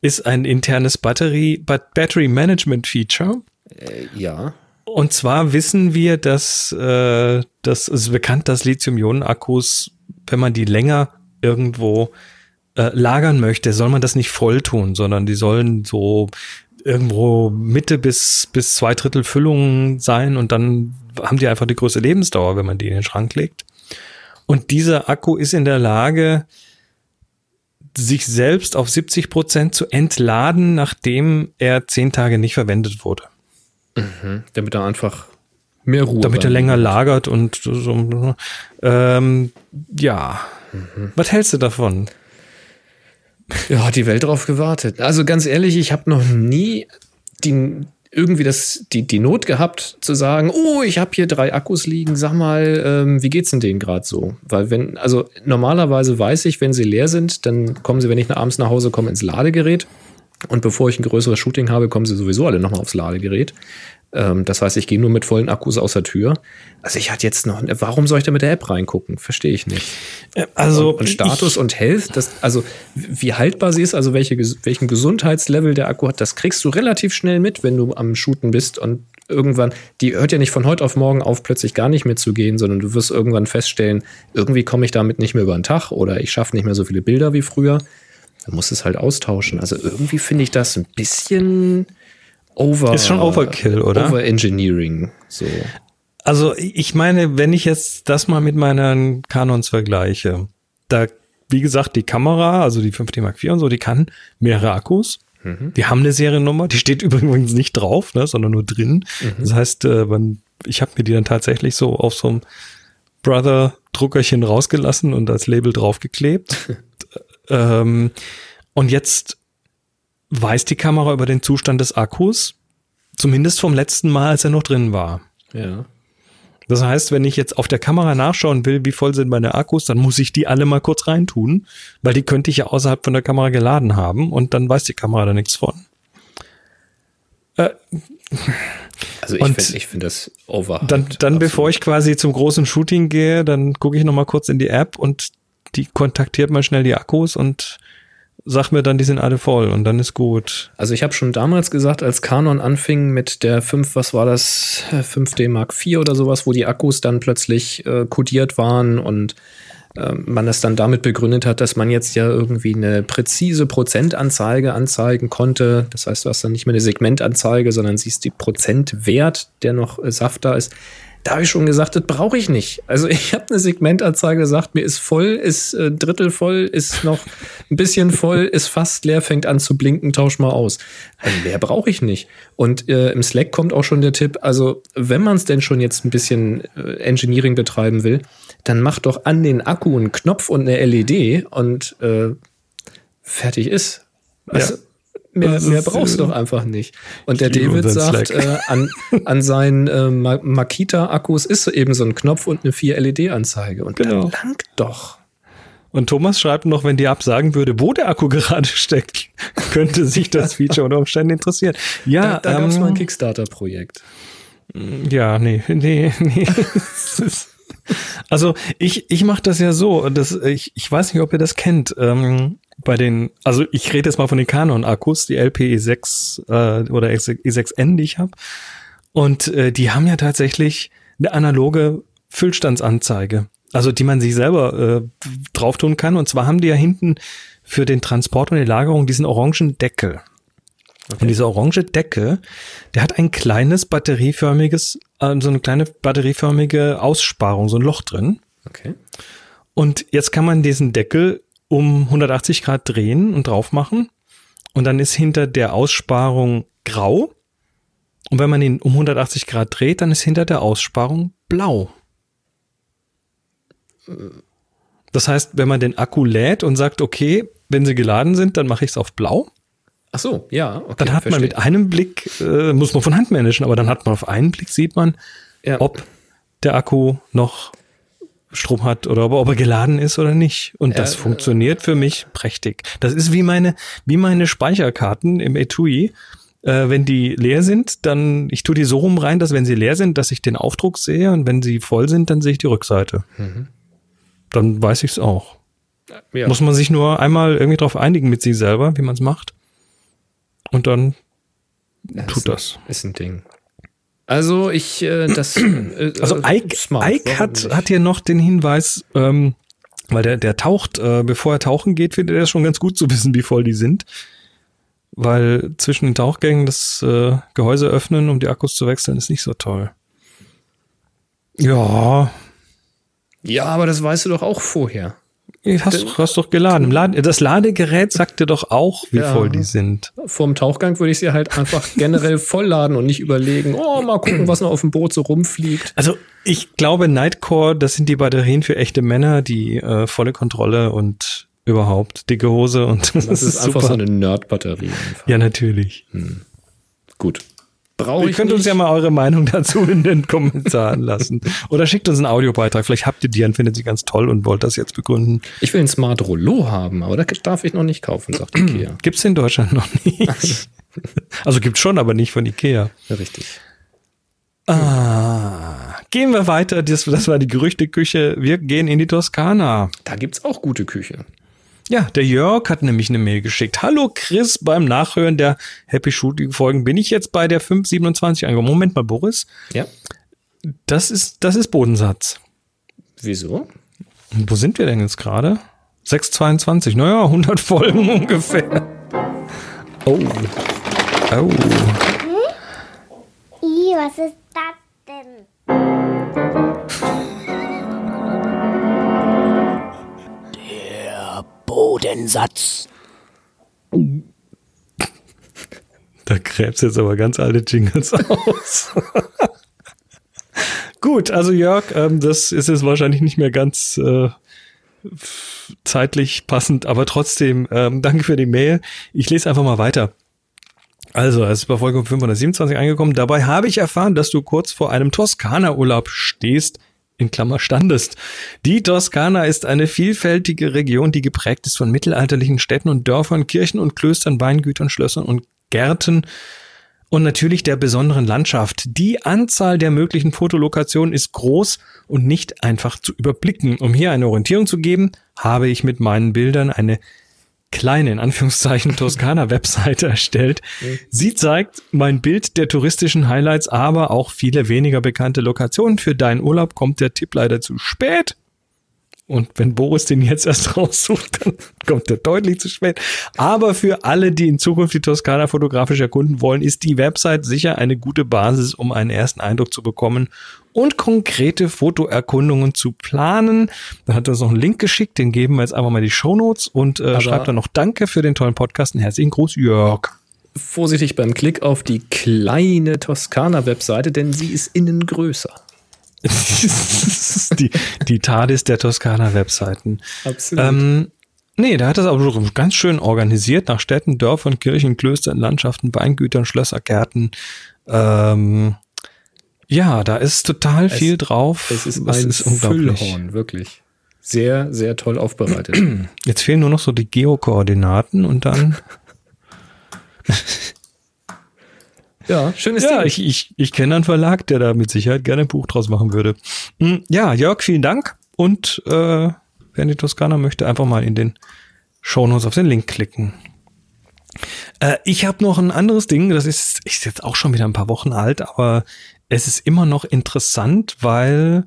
ist ein internes Battery, Bat Battery Management Feature. äh, ja. Und zwar wissen wir, dass äh, das ist bekannt, dass Lithium-Ionen-Akkus, wenn man die länger irgendwo äh, lagern möchte, soll man das nicht voll tun, sondern die sollen so irgendwo Mitte bis bis zwei Drittel Füllung sein und dann haben die einfach die größte Lebensdauer, wenn man die in den Schrank legt. Und dieser Akku ist in der Lage, sich selbst auf 70 Prozent zu entladen, nachdem er zehn Tage nicht verwendet wurde. Damit er einfach mehr Ruhe damit er länger lagert und so. Ähm, ja. Was hältst du davon? Ja, hat die Welt drauf gewartet. Also ganz ehrlich, ich habe noch nie die, irgendwie das, die, die Not gehabt zu sagen, oh, ich habe hier drei Akkus liegen, sag mal, ähm, wie geht's denn denen gerade so? Weil wenn, also normalerweise weiß ich, wenn sie leer sind, dann kommen sie, wenn ich abends nach Hause komme, ins Ladegerät. Und bevor ich ein größeres Shooting habe, kommen sie sowieso alle nochmal aufs Ladegerät. Ähm, das heißt, ich gehe nur mit vollen Akkus aus der Tür. Also ich hatte jetzt noch, warum soll ich da mit der App reingucken? Verstehe ich nicht. Also und, und Status und Health, das, also wie haltbar sie ist, also welche, welchen Gesundheitslevel der Akku hat, das kriegst du relativ schnell mit, wenn du am Shooten bist und irgendwann, die hört ja nicht von heute auf morgen auf, plötzlich gar nicht mehr zu gehen, sondern du wirst irgendwann feststellen, irgendwie komme ich damit nicht mehr über den Tag oder ich schaffe nicht mehr so viele Bilder wie früher. Dann musst du es halt austauschen. Also irgendwie finde ich das ein bisschen over. Ist schon Overkill, oder? Over-Engineering. So. Also ich meine, wenn ich jetzt das mal mit meinen Canons vergleiche, da, wie gesagt, die Kamera, also die 5D Mark IV und so, die kann mehrere Akkus. Mhm. Die haben eine Seriennummer, die steht übrigens nicht drauf, ne, sondern nur drin. Mhm. Das heißt, äh, man, ich habe mir die dann tatsächlich so auf so einem Brother-Druckerchen rausgelassen und als Label draufgeklebt. ähm, und jetzt weiß die Kamera über den Zustand des Akkus, zumindest vom letzten Mal, als er noch drin war. Ja. Das heißt, wenn ich jetzt auf der Kamera nachschauen will, wie voll sind meine Akkus, dann muss ich die alle mal kurz reintun, weil die könnte ich ja außerhalb von der Kamera geladen haben und dann weiß die Kamera da nichts von. Äh, Also ich finde ich find das over. dann, dann bevor ich quasi zum großen Shooting gehe, dann gucke ich noch mal kurz in die App und die kontaktiert mal schnell die Akkus und sagt mir dann, die sind alle voll und dann ist gut. Also ich habe schon damals gesagt, als Canon anfing mit der 5, was war das, 5D Mark IV oder sowas, wo die Akkus dann plötzlich äh, kodiert waren und äh, man es dann damit begründet hat, dass man jetzt ja irgendwie eine präzise Prozentanzeige anzeigen konnte. Das heißt, du hast dann nicht mehr eine Segmentanzeige, sondern siehst die Prozentwert, der noch äh, da ist. Da habe ich schon gesagt, das brauche ich nicht. Also ich habe eine Segmentanzeige, sagt mir ist voll, ist äh, Drittel voll, ist noch ein bisschen voll, ist fast leer, fängt an zu blinken, tausch mal aus. Und mehr brauche ich nicht. Und äh, im Slack kommt auch schon der Tipp, also wenn man es denn schon jetzt ein bisschen äh, Engineering betreiben will, dann mach doch an den Akku einen Knopf und eine LED und äh, fertig ist. Also, Mehr, mehr brauchst du äh, doch einfach nicht. Und der David sagt, äh, an, an seinen äh, Ma- Makita-Akkus ist eben so ein Knopf und eine 4-LED-Anzeige. Und Genau. dann langt doch. Und Thomas schreibt noch, wenn die App sagen würde, wo der Akku gerade steckt, könnte sich das Feature unter Umständen interessieren. Ja, Da, da gab es ähm, mal ein Kickstarter-Projekt. Ja, nee, nee, nee. Also ich, ich mache das ja so, das, ich, ich weiß nicht, ob ihr das kennt. Ähm, bei den, also ich rede jetzt mal von den Canon-Akkus, die LPE6 äh, oder E6N, die ich habe. Und äh, die haben ja tatsächlich eine analoge Füllstandsanzeige, also die man sich selber äh, drauf tun kann. Und zwar haben die ja hinten für den Transport und die Lagerung diesen orangen Deckel. Und dieser orange Deckel, der hat ein kleines batterieförmiges, äh, so eine kleine batterieförmige Aussparung, so ein Loch drin. Okay. Und jetzt kann man diesen Deckel um 180 Grad drehen und drauf machen. Und dann ist hinter der Aussparung grau. Und wenn man ihn um 180 Grad dreht, dann ist hinter der Aussparung blau. Das heißt, wenn man den Akku lädt und sagt, okay, wenn sie geladen sind, dann mache ich es auf blau. Ach so, ja. Okay, Dann hat man verstehe. mit einem Blick, äh, muss man von Hand managen, aber dann hat man auf einen Blick, sieht man, Ja. ob der Akku noch Strom hat oder ob, ob er geladen ist oder nicht. Und das Ja, äh, funktioniert für mich prächtig. Das ist wie meine, wie meine Speicherkarten im Etui. Äh, wenn die leer sind, dann, ich tue die so rum rein, dass wenn sie leer sind, dass ich den Aufdruck sehe und wenn sie voll sind, dann sehe ich die Rückseite. Mhm. Dann weiß ich es auch. ja. Muss man sich nur einmal irgendwie drauf einigen mit sich selber, wie man es macht. Und dann Ja, tut ist, das. Ist ein Ding. Also ich, äh, das, äh, Also äh, Ike, smart, Ike hat, hat hier noch den Hinweis, ähm, weil der, der taucht, äh, bevor er tauchen geht, findet er schon ganz gut zu wissen, wie voll die sind. Weil zwischen den Tauchgängen das äh, Gehäuse öffnen, um die Akkus zu wechseln, ist nicht so toll. Ja, Ja, aber das weißt du doch auch vorher. Hast, du hast doch geladen. Laden, das Ladegerät sagt dir doch auch, wie Ja. voll die sind. Vorm Tauchgang würde ich sie halt einfach generell vollladen und nicht überlegen, oh, mal gucken, was noch auf dem Boot so rumfliegt. Also ich glaube, Nightcore, das sind die Batterien für echte Männer, die äh, volle Kontrolle und überhaupt dicke Hose und Das ist einfach so eine Nerd-Batterie. Ja, natürlich. Gut. Brauche Ihr ich könnt uns nicht. ja mal eure Meinung dazu in den Kommentaren lassen. Oder schickt uns einen Audiobeitrag. Vielleicht habt ihr die und findet sie ganz toll und wollt das jetzt begründen. Ich will ein Smart Rollo haben, aber das darf ich noch nicht kaufen, sagt Ikea. Gibt's in Deutschland noch nicht. Also gibt's schon, aber nicht von Ikea. Ja, richtig. Ah, gehen wir weiter. Das, das war die Gerüchteküche. Wir gehen in die Toskana. Da gibt's auch gute Küche. Ja, der Jörg hat nämlich eine Mail geschickt. Hallo Chris, beim Nachhören der Happy Shooting Folgen bin ich jetzt bei der 527 angekommen. Moment mal, Boris. Ja. Das ist, das ist Bodensatz. Wieso? Und wo sind wir denn jetzt gerade? 622. Naja, 100 Folgen ungefähr. Oh. Oh. I, was ist das denn? Bodensatz. Da gräbst jetzt aber ganz alte Jingles aus. Gut, also Jörg, ähm, das ist jetzt wahrscheinlich nicht mehr ganz äh, zeitlich passend, aber trotzdem, ähm, danke für die Mail. Ich lese einfach mal weiter. Also, es ist bei Folge 527 angekommen. Dabei habe ich erfahren, dass du kurz vor einem Toskana-Urlaub stehst, in Klammer standest. Die Toskana ist eine vielfältige Region, die geprägt ist von mittelalterlichen Städten und Dörfern, Kirchen und Klöstern, Weingütern, Schlössern und Gärten und natürlich der besonderen Landschaft. Die Anzahl der möglichen Fotolokationen ist groß und nicht einfach zu überblicken. Um hier eine Orientierung zu geben, habe ich mit meinen Bildern eine kleine, in Anführungszeichen, Toskana-Webseite erstellt. Sie zeigt mein Bild der touristischen Highlights, aber auch viele weniger bekannte Lokationen. Für deinen Urlaub kommt der Tipp leider zu spät. Und wenn Boris den jetzt erst raussucht, dann kommt er deutlich zu spät. Aber für alle, die in Zukunft die Toskana fotografisch erkunden wollen, ist die Website sicher eine gute Basis, um einen ersten Eindruck zu bekommen und konkrete Fotoerkundungen zu planen. Dann hat er uns noch einen Link geschickt, den geben wir jetzt einfach mal die Shownotes und äh, schreibt dann noch Danke für den tollen Podcast und herzlichen Gruß, Jörg. Vorsichtig beim Klick auf die kleine Toskana-Webseite, denn sie ist innen größer. die, die TARDIS der Toskana-Webseiten. Absolut. Ähm, nee, da hat das aber ganz schön organisiert nach Städten, Dörfern, Kirchen, Klöstern, Landschaften, Weingütern, Schlösser, Gärten. Ähm, ja, da ist total viel drauf. es ist ein ist. Füllhorn, wirklich. Sehr, sehr toll aufbereitet. Jetzt fehlen nur noch so die Geokoordinaten und dann. ja, schönes ja, Ding. ich, ich, ich kenne einen Verlag, der da mit Sicherheit gerne ein Buch draus machen würde. Hm, Ja, Jörg, vielen Dank. Und äh, wer in die Toskana möchte, einfach mal in den Shownotes auf den Link klicken. Äh, ich habe noch ein anderes Ding, das ist, ist jetzt auch schon wieder ein paar Wochen alt, aber es ist immer noch interessant, weil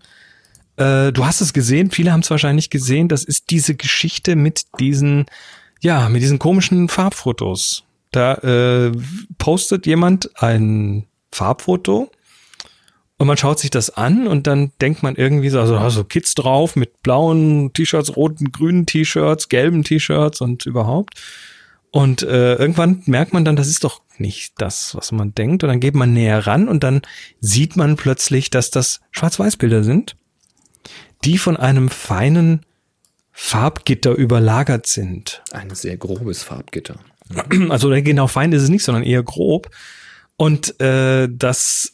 äh, du hast es gesehen, viele haben es wahrscheinlich gesehen, das ist diese Geschichte mit diesen, ja, mit diesen komischen Farbfotos. Da äh, postet jemand ein Farbfoto und man schaut sich das an und dann denkt man irgendwie so, also so Kids drauf mit blauen T-Shirts, roten, grünen T-Shirts, gelben T-Shirts und überhaupt. Und äh, irgendwann merkt man dann, das ist doch nicht das, was man denkt. Und dann geht man näher ran und dann sieht man plötzlich, dass das Schwarz-Weiß-Bilder sind, die von einem feinen Farbgitter überlagert sind. Ein sehr grobes Farbgitter. Also genau fein ist es nicht, sondern eher grob. Und äh, das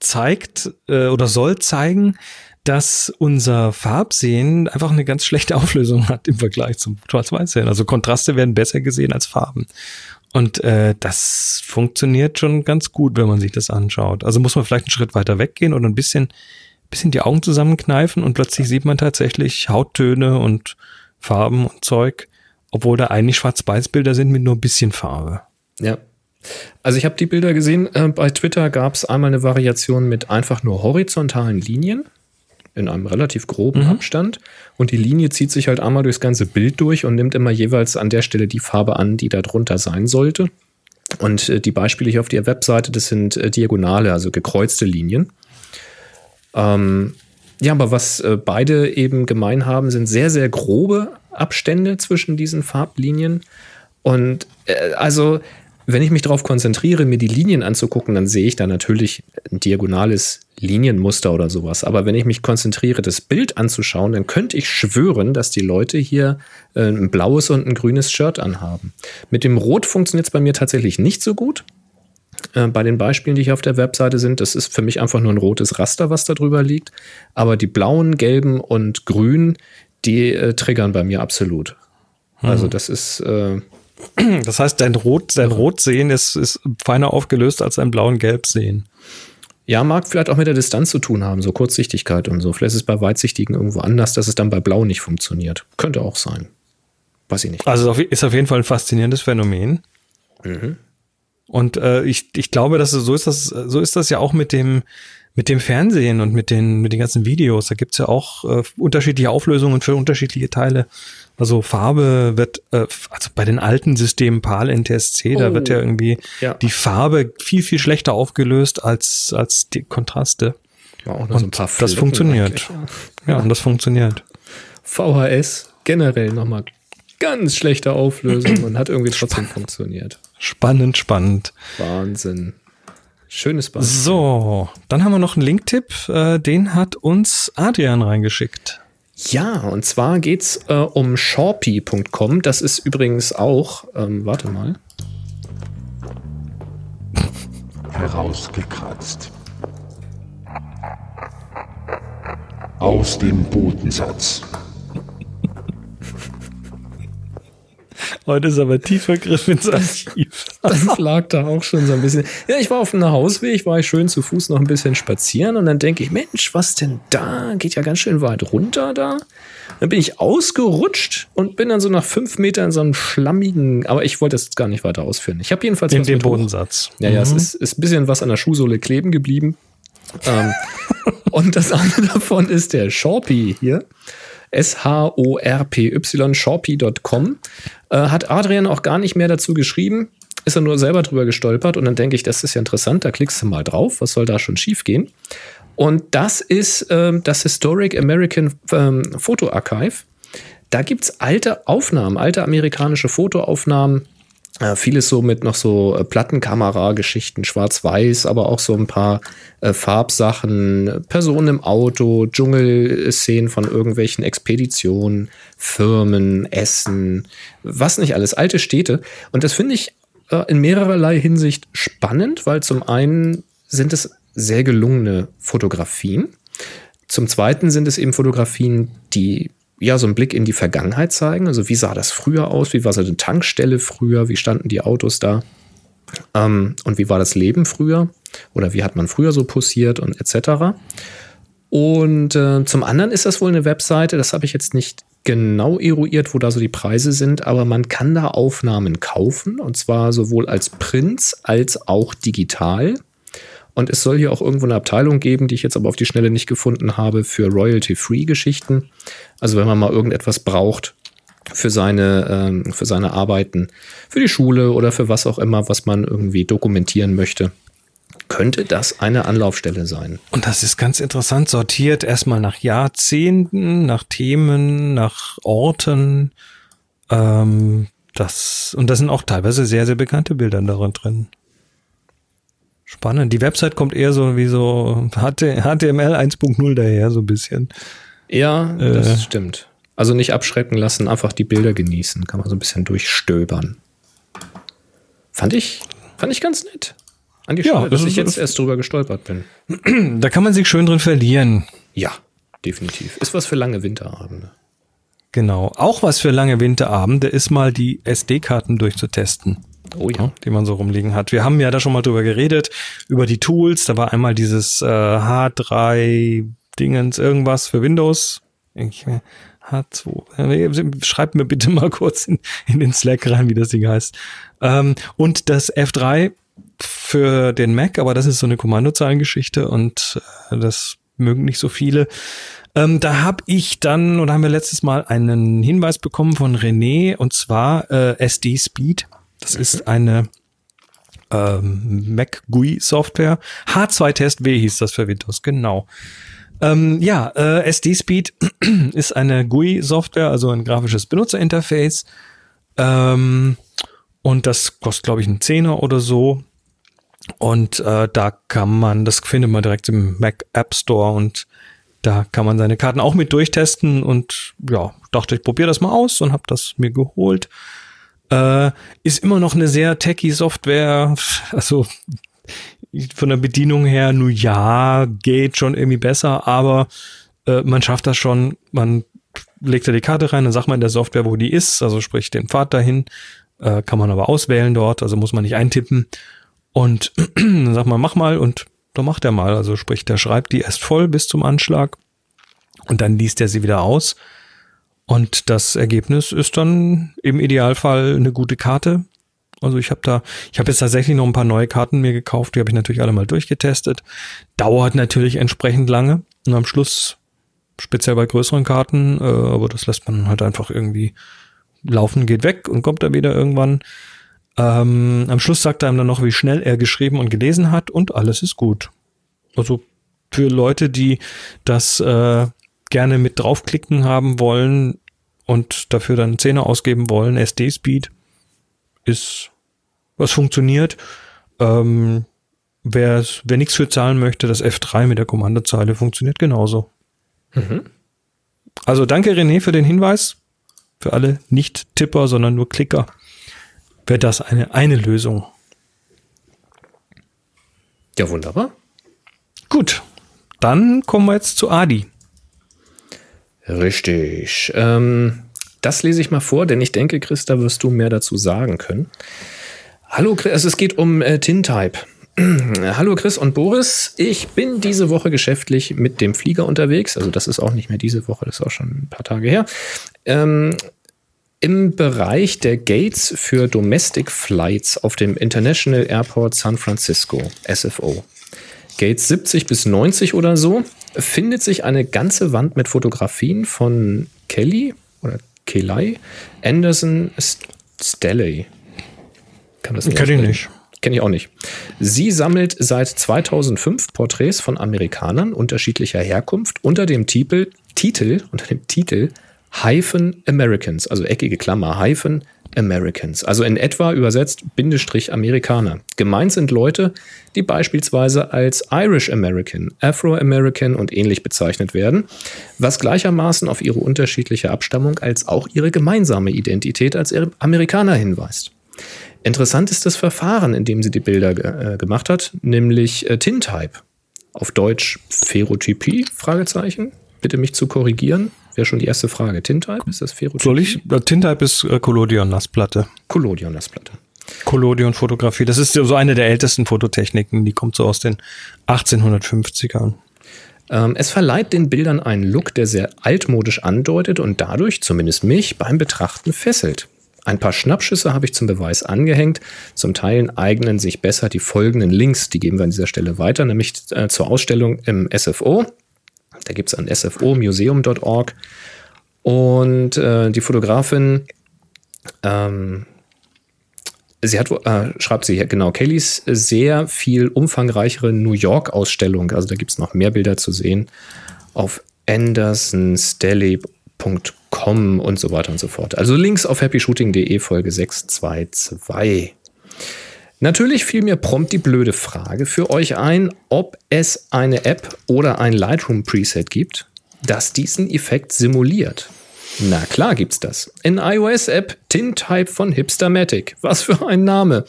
zeigt äh, oder soll zeigen, dass unser Farbsehen einfach eine ganz schlechte Auflösung hat im Vergleich zum Schwarz-Weiß-Sehen. Also Kontraste werden besser gesehen als Farben. Und äh, das funktioniert schon ganz gut, wenn man sich das anschaut. Also muss man vielleicht einen Schritt weiter weggehen oder ein bisschen, bisschen die Augen zusammenkneifen und plötzlich sieht man tatsächlich Hauttöne und Farben und Zeug, obwohl da eigentlich Schwarz-Weiß-Bilder sind mit nur ein bisschen Farbe. Ja. Also ich habe die Bilder gesehen. Äh, bei Twitter gab es einmal eine Variation mit einfach nur horizontalen Linien in einem relativ groben Abstand. Und die Linie zieht sich halt einmal durchs ganze Bild durch und nimmt immer jeweils an der Stelle die Farbe an, die da drunter sein sollte. Und äh, die Beispiele hier auf der Webseite, das sind äh, Diagonale, also gekreuzte Linien. Ähm, ja, aber was äh, beide eben gemein haben, sind sehr, sehr grobe Abstände zwischen diesen Farblinien. Und äh, also, wenn ich mich darauf konzentriere, mir die Linien anzugucken, dann sehe ich da natürlich ein diagonales Linienmuster oder sowas. Aber wenn ich mich konzentriere, das Bild anzuschauen, dann könnte ich schwören, dass die Leute hier äh, ein blaues und ein grünes Shirt anhaben. Mit dem Rot funktioniert es bei mir tatsächlich nicht so gut. äh, bei den Beispielen, die hier auf der Webseite sind. Das ist für mich einfach nur ein rotes Raster, was da drüber liegt. Aber die blauen, gelben und grün, die äh, triggern bei mir absolut. Also das ist, äh, Das heißt, dein Rot, dein Rotsehen ist, ist feiner aufgelöst als dein Blau- und Gelbsehen. ja, mag vielleicht auch mit der Distanz zu tun haben, so Kurzsichtigkeit und so. Vielleicht ist es bei Weitsichtigen irgendwo anders, dass es dann bei Blau nicht funktioniert. Könnte auch sein. Weiß ich nicht. Also ist auf jeden Fall ein faszinierendes Phänomen. Und äh, ich, ich glaube, dass es, so ist das, so ist das ja auch mit dem, mit dem Fernsehen und mit den, mit den ganzen Videos. Da gibt's ja auch äh, unterschiedliche Auflösungen für unterschiedliche Teile. Also Farbe wird, äh, also bei den alten Systemen PAL NTSC, da Oh. wird ja irgendwie Ja. die Farbe viel, viel schlechter aufgelöst als, als die Kontraste. War auch noch so ein Und paar das funktioniert. ja. Ja, und das funktioniert. VHS generell nochmal ganz schlechte Auflösung und hat irgendwie trotzdem funktioniert. Spannend, spannend. Wahnsinn. Schönes Beispiel. So, dann haben wir noch einen Linktipp, äh, den hat uns Adrian reingeschickt. Ja, und zwar geht's äh, um Shorpy.com. Das ist übrigens auch, ähm, warte mal. Herausgekratzt. Aus dem Bodensatz. Heute ist aber tiefer Griff ins Archiv. Das lag da auch schon so ein bisschen. Ja, ich war auf einem Hausweg, war ich schön zu Fuß noch ein bisschen spazieren und dann denke ich, Mensch, was denn da? Geht ja ganz schön weit runter da. Dann bin ich ausgerutscht und bin dann so nach fünf Metern in so einem schlammigen, aber ich wollte das jetzt gar nicht weiter ausführen. Ich habe jedenfalls In den mit hoch- Bodensatz. Ja, ja, es ist, ist ein bisschen was an der Schuhsohle kleben geblieben. ähm, und das andere davon ist der Shorpy hier. S-H-O-R-P-Y, shorpy.com. Äh, hat Adrian auch gar nicht mehr dazu geschrieben. Ist er nur selber drüber gestolpert und dann denke ich, das ist ja interessant, da klickst du mal drauf, was soll da schon schief gehen? Und das ist ähm, das Historic American ähm, Photo Archive. Da gibt's alte Aufnahmen, alte amerikanische Fotoaufnahmen. Äh, vieles so mit noch so äh, Plattenkamera-Geschichten, schwarz-weiß, aber auch so ein paar äh, Farbsachen, Personen im Auto, Dschungelszenen von irgendwelchen Expeditionen, Firmen, Essen, was nicht alles, alte Städte. Und das finde ich äh, in mehrererlei Hinsicht spannend, weil zum einen sind es sehr gelungene Fotografien. Zum Zweiten sind es eben Fotografien, die ja so einen Blick in die Vergangenheit zeigen. Also wie sah das früher aus? Wie war so eine Tankstelle früher? Wie standen die Autos da? Ähm, und wie war das Leben früher? Oder wie hat man früher so posiert und etc. Und äh, zum anderen ist das wohl eine Webseite, das habe ich jetzt nicht genau eruiert, wo da so die Preise sind, aber man kann da Aufnahmen kaufen und zwar sowohl als Prints als auch digital. Und es soll hier auch irgendwo eine Abteilung geben, die ich jetzt aber auf die Schnelle nicht gefunden habe, für Royalty-Free-Geschichten. Also wenn man mal irgendetwas braucht für seine, ähm, für seine Arbeiten, für die Schule oder für was auch immer, was man irgendwie dokumentieren möchte, könnte das eine Anlaufstelle sein. Und das ist ganz interessant sortiert, erstmal nach Jahrzehnten, nach Themen, nach Orten. Ähm, das, und da sind auch teilweise sehr, sehr bekannte Bilder darin drin. Spannend. Die Website kommt eher so wie so HT HTML 1.0 daher, so ein bisschen. Ja, Äh. das stimmt. Also nicht abschrecken lassen, einfach die Bilder genießen. Kann man so ein bisschen durchstöbern. Fand ich, fand ich ganz nett. An die Ja, Stelle, das dass ist- ich jetzt erst drüber gestolpert bin. Da kann man sich schön drin verlieren. Ja, definitiv. Ist was für lange Winterabende. Genau. Auch was für lange Winterabende ist mal die SD-Karten durchzutesten. Oh ja. ja, die man so rumliegen hat. Wir haben ja da schon mal drüber geredet, über die Tools. Da war einmal dieses äh, H3 Dingens irgendwas für Windows. Ich, äh, H2. Äh, Schreibt mir bitte mal kurz in, in den Slack rein, wie das Ding heißt. Ähm, und das F3 für den Mac, aber das ist so eine Kommandozeilengeschichte und äh, das mögen nicht so viele. Ähm, da habe ich dann, oder haben wir letztes Mal einen Hinweis bekommen von René, und zwar äh, SD Speed. Das ist eine ähm, Mac GUI Software. H2 W hieß das für Windows, genau. Ähm, ja, äh, SD Speed ist eine GUI Software, also ein grafisches Benutzerinterface. Ähm, und das kostet, glaube ich, einen Zehner oder so. Und äh, da kann man, das findet man direkt im Mac App Store und da kann man seine Karten auch mit durchtesten und ja, dachte ich, probiere das mal aus und habe das mir geholt. Äh, ist immer noch eine sehr techy Software, also von der Bedienung her, nur ja, geht schon irgendwie besser, aber äh, man schafft das schon. Man legt da die Karte rein, dann sagt man in der Software, wo die ist, also sprich den Pfad dahin, äh, kann man aber auswählen dort, also muss man nicht eintippen. Und dann sagt man, mach mal und dann macht er mal. Also sprich, der schreibt die erst voll bis zum Anschlag und dann liest er sie wieder aus. Und das Ergebnis ist dann im Idealfall eine gute Karte. Also ich habe da, ich habe jetzt tatsächlich noch ein paar neue Karten mir gekauft, die habe ich natürlich alle mal durchgetestet. Dauert natürlich entsprechend lange. Und am Schluss, speziell bei größeren Karten, äh, aber das lässt man halt einfach irgendwie laufen, geht weg und kommt dann wieder irgendwann. Ähm, am Schluss sagt er ihm dann noch, wie schnell er geschrieben und gelesen hat und alles ist gut. Also für Leute, die das äh, gerne mit draufklicken haben wollen und dafür dann Zähne ausgeben wollen, SD-Speed ist, was funktioniert. Ähm, wer, wer nichts für zahlen möchte, das F3 mit der Kommandozeile funktioniert genauso. Mhm. Also danke René für den Hinweis. Für alle Nicht-Tipper, sondern nur Klicker wäre das eine, eine Lösung. Ja, wunderbar. Gut, dann kommen wir jetzt zu Adi. Richtig. Ähm, das lese ich mal vor, denn ich denke, Chris, da wirst du mehr dazu sagen können. Hallo, Chris, also es geht um äh, Tintype. Hallo Chris und Boris. Ich bin diese Woche geschäftlich mit dem Flieger unterwegs. Also das ist auch nicht mehr diese Woche, das ist auch schon ein paar Tage her. Ähm, Im Bereich der Gates für Domestic Flights auf dem International Airport San Francisco, SFO. Gates 70 bis 90 oder so, findet sich eine ganze Wand mit Fotografien von Kelly oder Kelly Anderson Stelly. Kann das nicht? Kenn ich nicht. Kenne ich auch nicht. Sie sammelt seit 2005 Porträts von Amerikanern unterschiedlicher Herkunft unter dem Titel, Titel, unter dem Titel Hyphen Americans, also eckige Klammer, Hyphen Americans, also in etwa übersetzt Bindestrich Amerikaner. Gemeint sind Leute, die beispielsweise als Irish American, Afro American und ähnlich bezeichnet werden, was gleichermaßen auf ihre unterschiedliche Abstammung als auch ihre gemeinsame Identität als Amerikaner hinweist. Interessant ist das Verfahren, in dem sie die Bilder äh, gemacht hat, nämlich äh, Tintype. Auf Deutsch Pherotypie? Fragezeichen. Bitte mich zu korrigieren. Wäre schon die erste Frage. Tintype, ist das Ferrotyp? Soll ich? Tintype ist äh, Collodion-Nassplatte. Collodion-Nassplatte. Collodion-Fotografie. Das ist so eine der ältesten Fototechniken. Die kommt so aus den 1850ern. Ähm, es verleiht den Bildern einen Look, der sehr altmodisch andeutet und dadurch, zumindest mich, beim Betrachten fesselt. Ein paar Schnappschüsse habe ich zum Beweis angehängt. Zum Teil eignen sich besser die folgenden Links, die geben wir an dieser Stelle weiter, nämlich äh, zur Ausstellung im SFO. Da gibt es ein sfomuseum.org. Und äh, die Fotografin, ähm, sie hat, äh, schreibt sie genau, Kellys sehr viel umfangreichere New York-Ausstellung, also da gibt es noch mehr Bilder zu sehen, auf andersonstelly.com und so weiter und so fort. Also Links auf happyshooting.de Folge 622. Natürlich fiel mir prompt die blöde Frage für euch ein, ob es eine App oder ein Lightroom Preset gibt, das diesen Effekt simuliert. Na klar gibt's das. In iOS-App Tintype von Hipstermatic. Was für ein Name.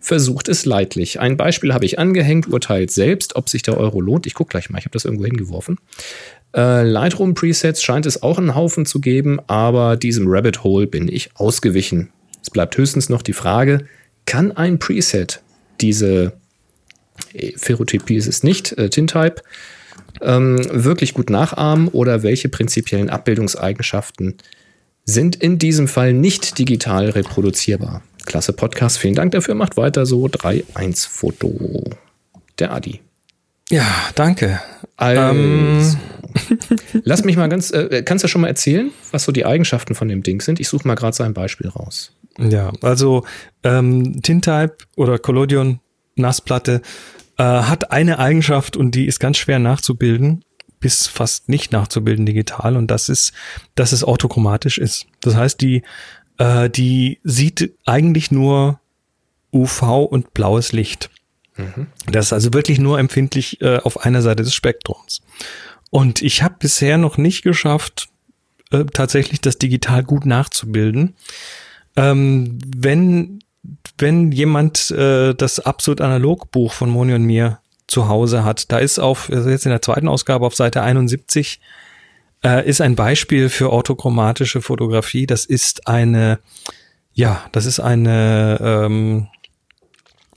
Versucht es leidlich. Ein Beispiel habe ich angehängt, urteilt selbst, ob sich der Euro lohnt. Ich gucke gleich mal, ich habe das irgendwo hingeworfen. Äh, Lightroom Presets scheint es auch einen Haufen zu geben, aber diesem Rabbit Hole bin ich ausgewichen. Es bleibt höchstens noch die Frage, kann ein Preset diese äh, Ferrotypie ist es nicht, äh, Tintype, ähm, wirklich gut nachahmen oder welche prinzipiellen Abbildungseigenschaften sind in diesem Fall nicht digital reproduzierbar. Klasse Podcast, vielen Dank dafür, macht weiter so. 3-1 Foto. Der Adi. Ja, danke. Also, ähm. lass mich mal ganz, äh, kannst du schon mal erzählen, was so die Eigenschaften von dem Ding sind? Ich suche mal gerade sein Beispiel raus. Ja, also ähm, Tintype oder Collodion Nassplatte äh, hat eine Eigenschaft und die ist ganz schwer nachzubilden, bis fast nicht nachzubilden digital und das ist, dass es orthochromatisch ist. Das heißt, die, äh, die sieht eigentlich nur UV und blaues Licht. Mhm. Das ist also wirklich nur empfindlich äh, auf einer Seite des Spektrums. Und ich habe bisher noch nicht geschafft, äh, tatsächlich das digital gut nachzubilden. Ähm, wenn wenn jemand äh, das absolut analog Buch von Moni und mir zu Hause hat, da ist auf, jetzt in der zweiten Ausgabe auf Seite 71, äh, ist ein Beispiel für orthochromatische Fotografie. Das ist eine, ja, das ist eine, ähm,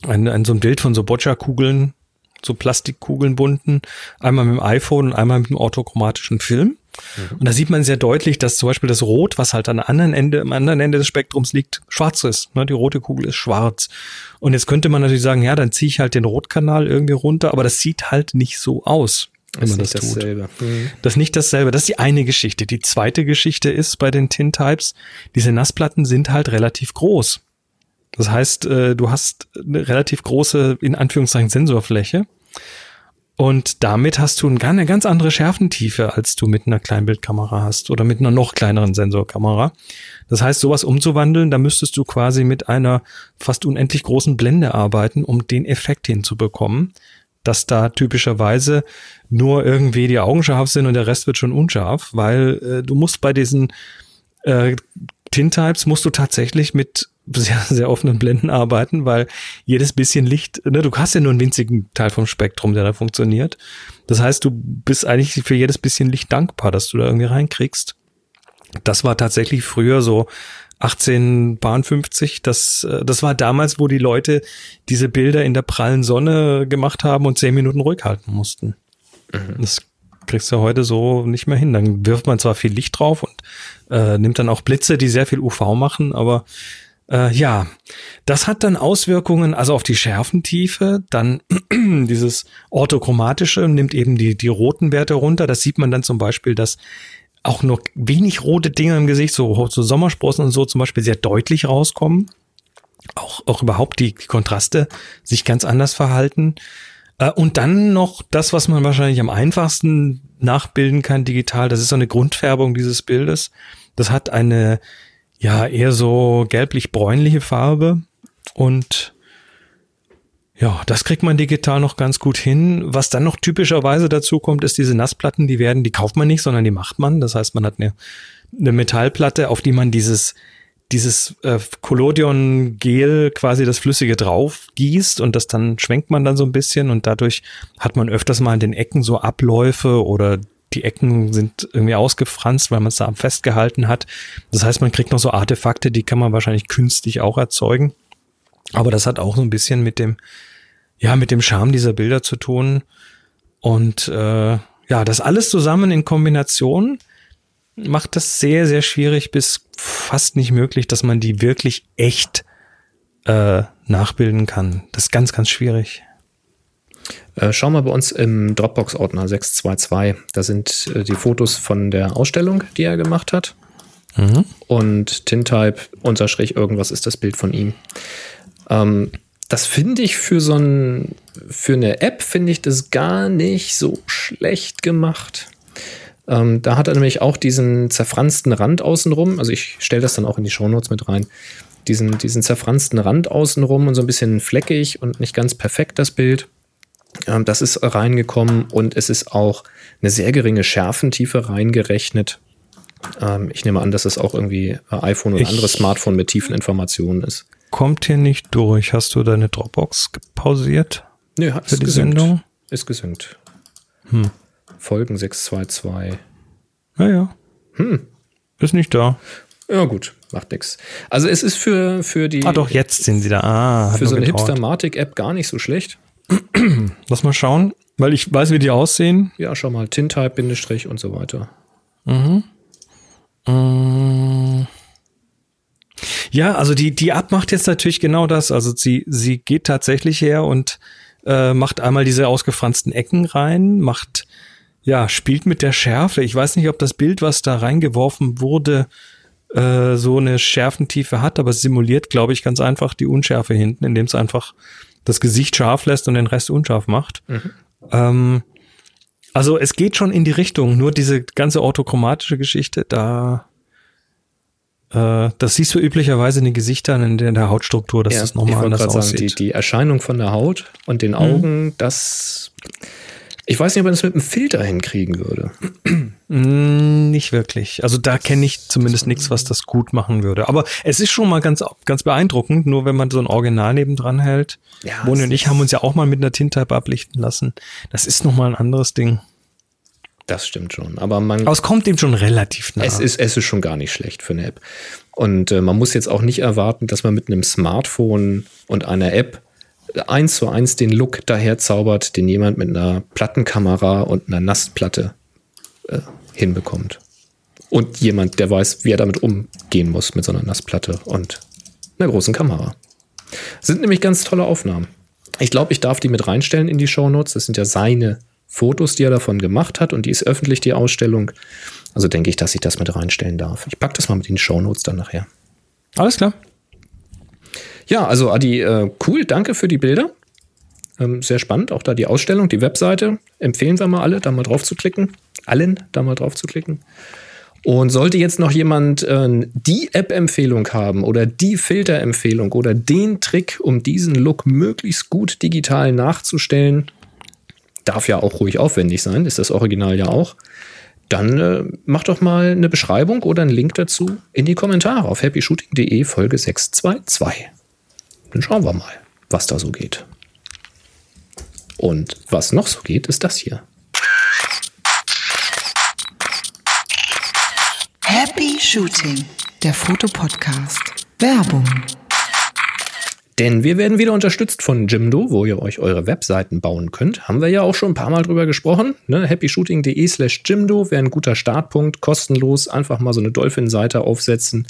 ein, ein so ein Bild von so Boccia-Kugeln, so Plastikkugeln bunten, einmal mit dem iPhone und einmal mit dem orthochromatischen Film. Mhm. Und da sieht man sehr deutlich, dass zum Beispiel das Rot, was halt an der anderen Ende, am anderen Ende des Spektrums liegt, schwarz ist. Ne? Die rote Kugel ist schwarz. Und jetzt könnte man natürlich sagen, ja, dann ziehe ich halt den Rotkanal irgendwie runter, aber das sieht halt nicht so aus, wenn man das tut. Dasselbe. Mhm. Das ist nicht dasselbe. Das ist die eine Geschichte. Die zweite Geschichte ist bei den Tintypes, diese Nassplatten sind halt relativ groß. Das heißt, äh, du hast eine relativ große, in Anführungszeichen, Sensorfläche. Und damit hast du eine ganz andere Schärfentiefe, als du mit einer Kleinbildkamera hast oder mit einer noch kleineren Sensorkamera. Das heißt, sowas umzuwandeln, da müsstest du quasi mit einer fast unendlich großen Blende arbeiten, um den Effekt hinzubekommen, dass da typischerweise nur irgendwie die Augen scharf sind und der Rest wird schon unscharf, weil äh, du musst bei diesen äh, Tintypes musst du tatsächlich mit sehr, sehr offenen Blenden arbeiten, weil jedes bisschen Licht, ne, du hast ja nur einen winzigen Teil vom Spektrum, der da funktioniert. Das heißt, du bist eigentlich für jedes bisschen Licht dankbar, dass du da irgendwie reinkriegst. Das war tatsächlich früher so 1850, das, äh, das war damals, wo die Leute diese Bilder in der prallen Sonne gemacht haben und zehn Minuten ruhig halten mussten. Mhm. Das kriegst du heute so nicht mehr hin. Dann wirft man zwar viel Licht drauf und äh, nimmt dann auch Blitze, die sehr viel UV machen, aber äh, ja, das hat dann Auswirkungen also auf die Schärfentiefe, dann dieses orthochromatische nimmt eben die, die roten Werte runter. Das sieht man dann zum Beispiel, dass auch nur wenig rote Dinge im Gesicht, so, so Sommersprossen und so zum Beispiel sehr deutlich rauskommen. Auch, auch überhaupt die, die Kontraste sich ganz anders verhalten. Äh, und dann noch das, was man wahrscheinlich am einfachsten nachbilden kann digital, das ist so eine Grundfärbung dieses Bildes. Das hat eine ja eher so gelblich-bräunliche Farbe und ja, das kriegt man digital noch ganz gut hin. Was dann noch typischerweise dazu kommt, ist diese Nassplatten, die werden, die kauft man nicht, sondern die macht man. Das heißt, man hat eine, eine Metallplatte, auf die man dieses dieses äh, Collodion-Gel quasi das Flüssige drauf gießt und das dann schwenkt man dann so ein bisschen und dadurch hat man öfters mal an den Ecken so Abläufe oder die Ecken sind irgendwie ausgefranst, weil man es da festgehalten hat. Das heißt, man kriegt noch so Artefakte, die kann man wahrscheinlich künstlich auch erzeugen. Aber das hat auch so ein bisschen mit dem, ja, mit dem Charme dieser Bilder zu tun. Und äh, ja, das alles zusammen in Kombination macht das sehr, sehr schwierig bis fast nicht möglich, dass man die wirklich echt äh, nachbilden kann. Das ist ganz, ganz schwierig. Äh, schau mal bei uns im Dropbox-Ordner 622. Da sind äh, die Fotos von der Ausstellung, die er gemacht hat. Mhm. Und Tintype, unser Strich, irgendwas ist das Bild von ihm. Ähm, das finde ich für so ein, für eine App finde ich das gar nicht so schlecht gemacht. Ähm, da hat er nämlich auch diesen zerfransten Rand außenrum. Also ich stelle das dann auch in die Shownotes mit rein. Diesen, diesen zerfransten Rand außenrum und so ein bisschen fleckig und nicht ganz perfekt das Bild. Ähm, das ist reingekommen und es ist auch eine sehr geringe Schärfentiefe reingerechnet. Ähm, ich nehme an, dass es auch irgendwie äh, iPhone oder anderes Smartphone mit tiefen Informationen ist. Kommt hier nicht durch. Hast du deine Dropbox pausiert? Nö, hat für die gesynkt. Sendung? Ist gesynkt. Hm. Folgen 622. Naja. Hm. Ist nicht da. Ja, gut, macht nix. Also es ist für, für die. Ah, doch, jetzt sind sie da. Ah, für so eine Hipster-Matic-App gar nicht so schlecht. Lass mal schauen, weil ich weiß, wie die aussehen. Ja, schau mal, Tintype, Bindestrich und so weiter. Mhm. Äh. Ja, also die, die App macht jetzt natürlich genau das. Also sie, sie geht tatsächlich her und äh, macht einmal diese ausgefransten Ecken rein, macht, ja, spielt mit der Schärfe. Ich weiß nicht, ob das Bild, was da reingeworfen wurde, äh, so eine Schärfentiefe hat, aber es simuliert, glaube ich, ganz einfach die Unschärfe hinten, indem es einfach das Gesicht scharf lässt und den Rest unscharf macht. Mhm. Ähm, also es geht schon in die Richtung, nur diese ganze orthochromatische Geschichte, da äh, das siehst du üblicherweise in den Gesichtern, in der, in der Hautstruktur, dass ja, das nochmal anders aussieht. Sagen, die, die Erscheinung von der Haut und den Augen, mhm. das ich weiß nicht, ob man das mit einem Filter hinkriegen würde. Mm, Nicht wirklich. Also da kenne ich zumindest nichts, was das gut machen würde. Aber es ist schon mal ganz, ganz beeindruckend, nur wenn man so ein Original nebendran hält. Ja, Moni es und ich haben uns ja auch mal mit einer Tintype ablichten lassen. Das ist noch mal ein anderes Ding. Das stimmt schon. Aber man. Aber es kommt dem schon relativ nah. Es ist, es ist schon gar nicht schlecht für eine App. Und äh, man muss jetzt auch nicht erwarten, dass man mit einem Smartphone und einer App eins zu eins den Look daher zaubert, den jemand mit einer Plattenkamera und einer Nassplatte äh, hinbekommt. Und jemand, der weiß, wie er damit umgehen muss mit so einer Nassplatte und einer großen Kamera. Sind nämlich ganz tolle Aufnahmen. Ich glaube, ich darf die mit reinstellen in die Shownotes. Das sind ja seine Fotos, die er davon gemacht hat und die ist öffentlich, die Ausstellung. Also denke ich, dass ich das mit reinstellen darf. Ich packe das mal mit die Shownotes dann nachher. Alles klar. Ja, also Adi, äh, cool, danke für die Bilder. Ähm, sehr spannend, auch da die Ausstellung, die Webseite. Empfehlen wir mal alle, da mal drauf zu klicken. Allen da mal drauf zu klicken. Und sollte jetzt noch jemand äh, die App-Empfehlung haben oder die Filter-Empfehlung oder den Trick, um diesen Look möglichst gut digital nachzustellen, darf ja auch ruhig aufwendig sein, ist das Original ja auch, dann äh, mach doch mal eine Beschreibung oder einen Link dazu in die Kommentare auf happyshooting.de Folge 622. Dann schauen wir mal, was da so geht. Und was noch so geht, ist das hier. Happy Shooting, der Fotopodcast. Werbung. Denn wir werden wieder unterstützt von Jimdo, wo ihr euch eure Webseiten bauen könnt. Haben wir ja auch schon ein paar Mal drüber gesprochen. Ne? happyshooting.de slash Jimdo wäre ein guter Startpunkt. Kostenlos. Einfach mal so eine Dolphin-Seite aufsetzen.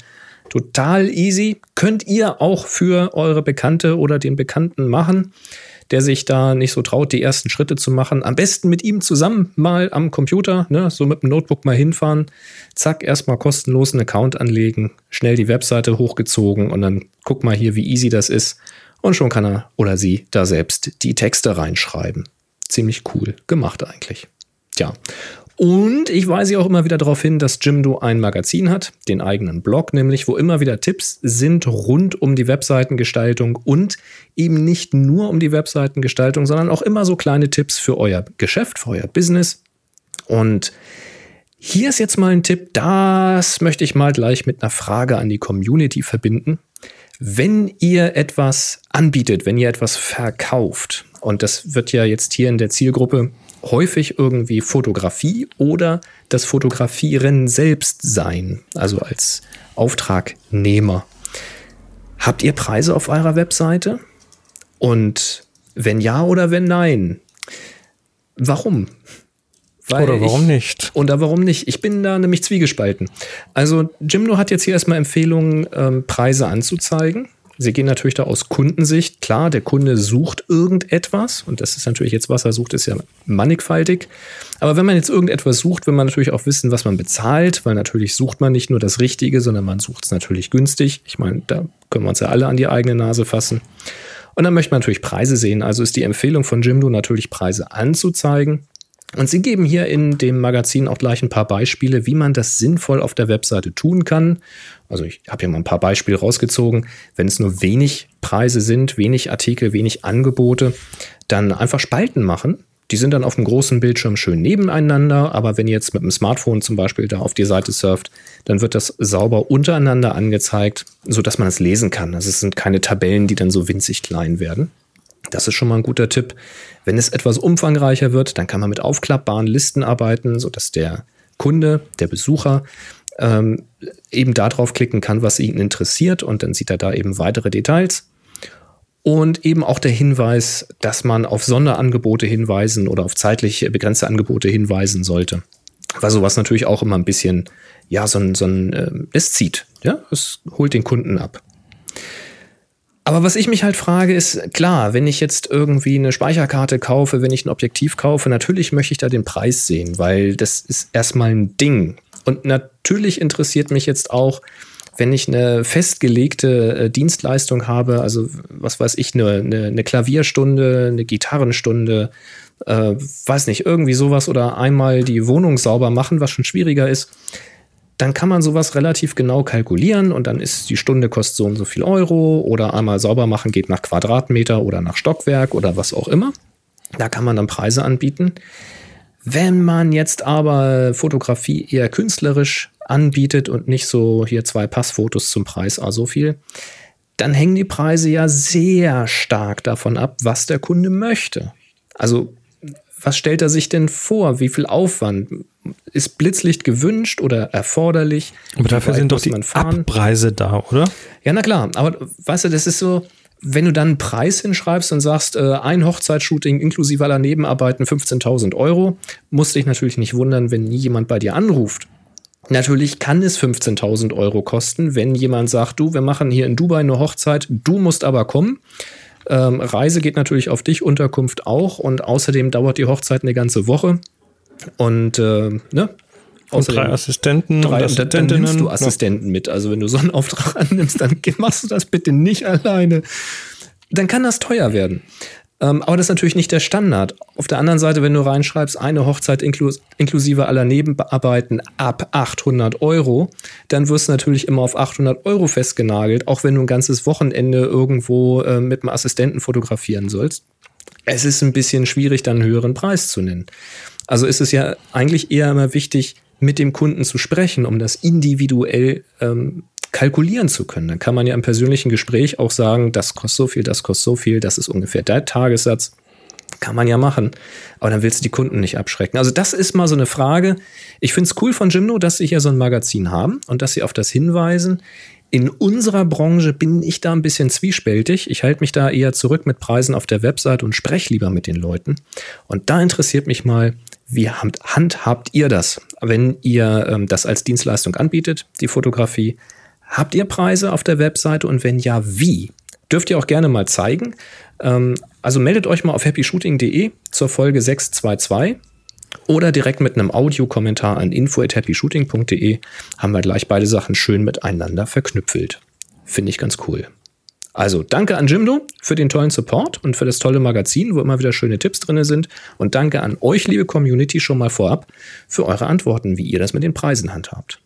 Total easy. Könnt ihr auch für eure Bekannte oder den Bekannten machen, der sich da nicht so traut, die ersten Schritte zu machen. Am besten mit ihm zusammen mal am Computer, ne? so mit dem Notebook mal hinfahren. Zack, erstmal kostenlos einen Account anlegen, schnell die Webseite hochgezogen und dann guck mal hier, wie easy das ist. Und schon kann er oder sie da selbst die Texte reinschreiben. Ziemlich cool gemacht eigentlich. Tja. Und ich weise auch immer wieder darauf hin, dass Jimdo ein Magazin hat, den eigenen Blog nämlich, wo immer wieder Tipps sind rund um die Webseitengestaltung und eben nicht nur um die Webseitengestaltung, sondern auch immer so kleine Tipps für euer Geschäft, für euer Business. Und hier ist jetzt mal ein Tipp, das möchte ich mal gleich mit einer Frage an die Community verbinden. Wenn ihr etwas anbietet, wenn ihr etwas verkauft, und das wird ja jetzt hier in der Zielgruppe häufig irgendwie Fotografie oder das Fotografieren selbst sein, also als Auftragnehmer. Habt ihr Preise auf eurer Webseite? Und wenn ja oder wenn nein, warum? Weil Oder warum ich, nicht? Oder warum nicht? Ich bin da nämlich zwiegespalten. Also Jimno hat jetzt hier erstmal Empfehlungen, ähm, Preise anzuzeigen. Sie gehen natürlich da aus Kundensicht. Klar, der Kunde sucht irgendetwas und das ist natürlich jetzt, was er sucht, ist ja mannigfaltig. Aber wenn man jetzt irgendetwas sucht, will man natürlich auch wissen, was man bezahlt, weil natürlich sucht man nicht nur das Richtige, sondern man sucht es natürlich günstig. Ich meine, da können wir uns ja alle an die eigene Nase fassen. Und dann möchte man natürlich Preise sehen. Also ist die Empfehlung von Jimdo natürlich Preise anzuzeigen. Und sie geben hier in dem Magazin auch gleich ein paar Beispiele, wie man das sinnvoll auf der Webseite tun kann. Also ich habe hier mal ein paar Beispiele rausgezogen. Wenn es nur wenig Preise sind, wenig Artikel, wenig Angebote, dann einfach Spalten machen. Die sind dann auf dem großen Bildschirm schön nebeneinander, aber wenn ihr jetzt mit dem Smartphone zum Beispiel da auf die Seite surft, dann wird das sauber untereinander angezeigt, sodass man es lesen kann. Also es sind keine Tabellen, die dann so winzig klein werden. Das ist schon mal ein guter Tipp. Wenn es etwas umfangreicher wird, dann kann man mit aufklappbaren Listen arbeiten, sodass der Kunde, der Besucher ähm, eben darauf klicken kann, was ihn interessiert und dann sieht er da eben weitere Details. Und eben auch der Hinweis, dass man auf Sonderangebote hinweisen oder auf zeitlich begrenzte Angebote hinweisen sollte. Weil sowas natürlich auch immer ein bisschen, ja, so ein, so ein äh, es zieht. Ja, es holt den Kunden ab. Aber was ich mich halt frage, ist, klar, wenn ich jetzt irgendwie eine Speicherkarte kaufe, wenn ich ein Objektiv kaufe, natürlich möchte ich da den Preis sehen, weil das ist erstmal ein Ding. Und natürlich interessiert mich jetzt auch, wenn ich eine festgelegte äh, Dienstleistung habe, also was weiß ich, eine, eine, Klavierstunde, eine Gitarrenstunde, äh, weiß nicht, irgendwie sowas oder einmal die Wohnung sauber machen, was schon schwieriger ist, dann kann man sowas relativ genau kalkulieren und dann ist die Stunde kostet so und so viel Euro oder einmal sauber machen geht nach Quadratmeter oder nach Stockwerk oder was auch immer. Da kann man dann Preise anbieten. Wenn man jetzt aber Fotografie eher künstlerisch anbietet und nicht so hier zwei Passfotos zum Preis, also viel, dann hängen die Preise ja sehr stark davon ab, was der Kunde möchte. Also was stellt er sich denn vor? Wie viel Aufwand? Ist Blitzlicht gewünscht oder erforderlich? Aber dafür sind doch die Abpreise da, oder? Ja, na klar. Aber weißt du, das ist so, wenn du dann einen Preis hinschreibst und sagst, äh, ein Hochzeitsshooting inklusive aller Nebenarbeiten 15.000 Euro, musst dich natürlich nicht wundern, wenn nie jemand bei dir anruft. Natürlich kann es 15.000 Euro kosten, wenn jemand sagt, du, wir machen hier in Dubai eine Hochzeit, du musst aber kommen. Ähm, Reise geht natürlich auf dich, Unterkunft auch und außerdem dauert die Hochzeit eine ganze Woche. Und äh, ne, und drei Assistenten drei, und Assistentinnen. Dann nimmst du Assistenten mit. Also wenn du so einen Auftrag annimmst, dann machst du das bitte nicht alleine. Dann kann das teuer werden. Ähm, aber das ist natürlich nicht der Standard. Auf der anderen Seite, wenn du reinschreibst, eine Hochzeit inklus inklusive aller Nebenarbeiten ab 800 Euro, dann wirst du natürlich immer auf 800 Euro festgenagelt, auch wenn du ein ganzes Wochenende irgendwo äh, mit einem Assistenten fotografieren sollst. Es ist ein bisschen schwierig, dann einen höheren Preis zu nennen. Also ist es ja eigentlich eher immer wichtig, mit dem Kunden zu sprechen, um das individuell ähm, kalkulieren zu können. Dann kann man ja im persönlichen Gespräch auch sagen, das kostet so viel, das kostet so viel, das ist ungefähr der Tagessatz. Kann man ja machen. Aber dann willst du die Kunden nicht abschrecken. Also, das ist mal so eine Frage. Ich finde es cool von Jimno, dass sie hier so ein Magazin haben und dass sie auf das hinweisen. In unserer Branche bin ich da ein bisschen zwiespältig. Ich halte mich da eher zurück mit Preisen auf der Website und spreche lieber mit den Leuten. Und da interessiert mich mal, wie handhabt ihr das, wenn ihr ähm, das als Dienstleistung anbietet, die Fotografie? Habt ihr Preise auf der Webseite und wenn ja, wie? Dürft ihr auch gerne mal zeigen. Ähm, also meldet euch mal auf happyshooting.de zur Folge 622 oder direkt mit einem Audiokommentar an info@happyshooting.de haben wir gleich beide Sachen schön miteinander verknüpfelt. Finde ich ganz cool. Also danke an Jimdo für den tollen Support und für das tolle Magazin, wo immer wieder schöne Tipps drin sind. Und danke an euch, liebe Community, schon mal vorab für eure Antworten, wie ihr das mit den Preisen handhabt.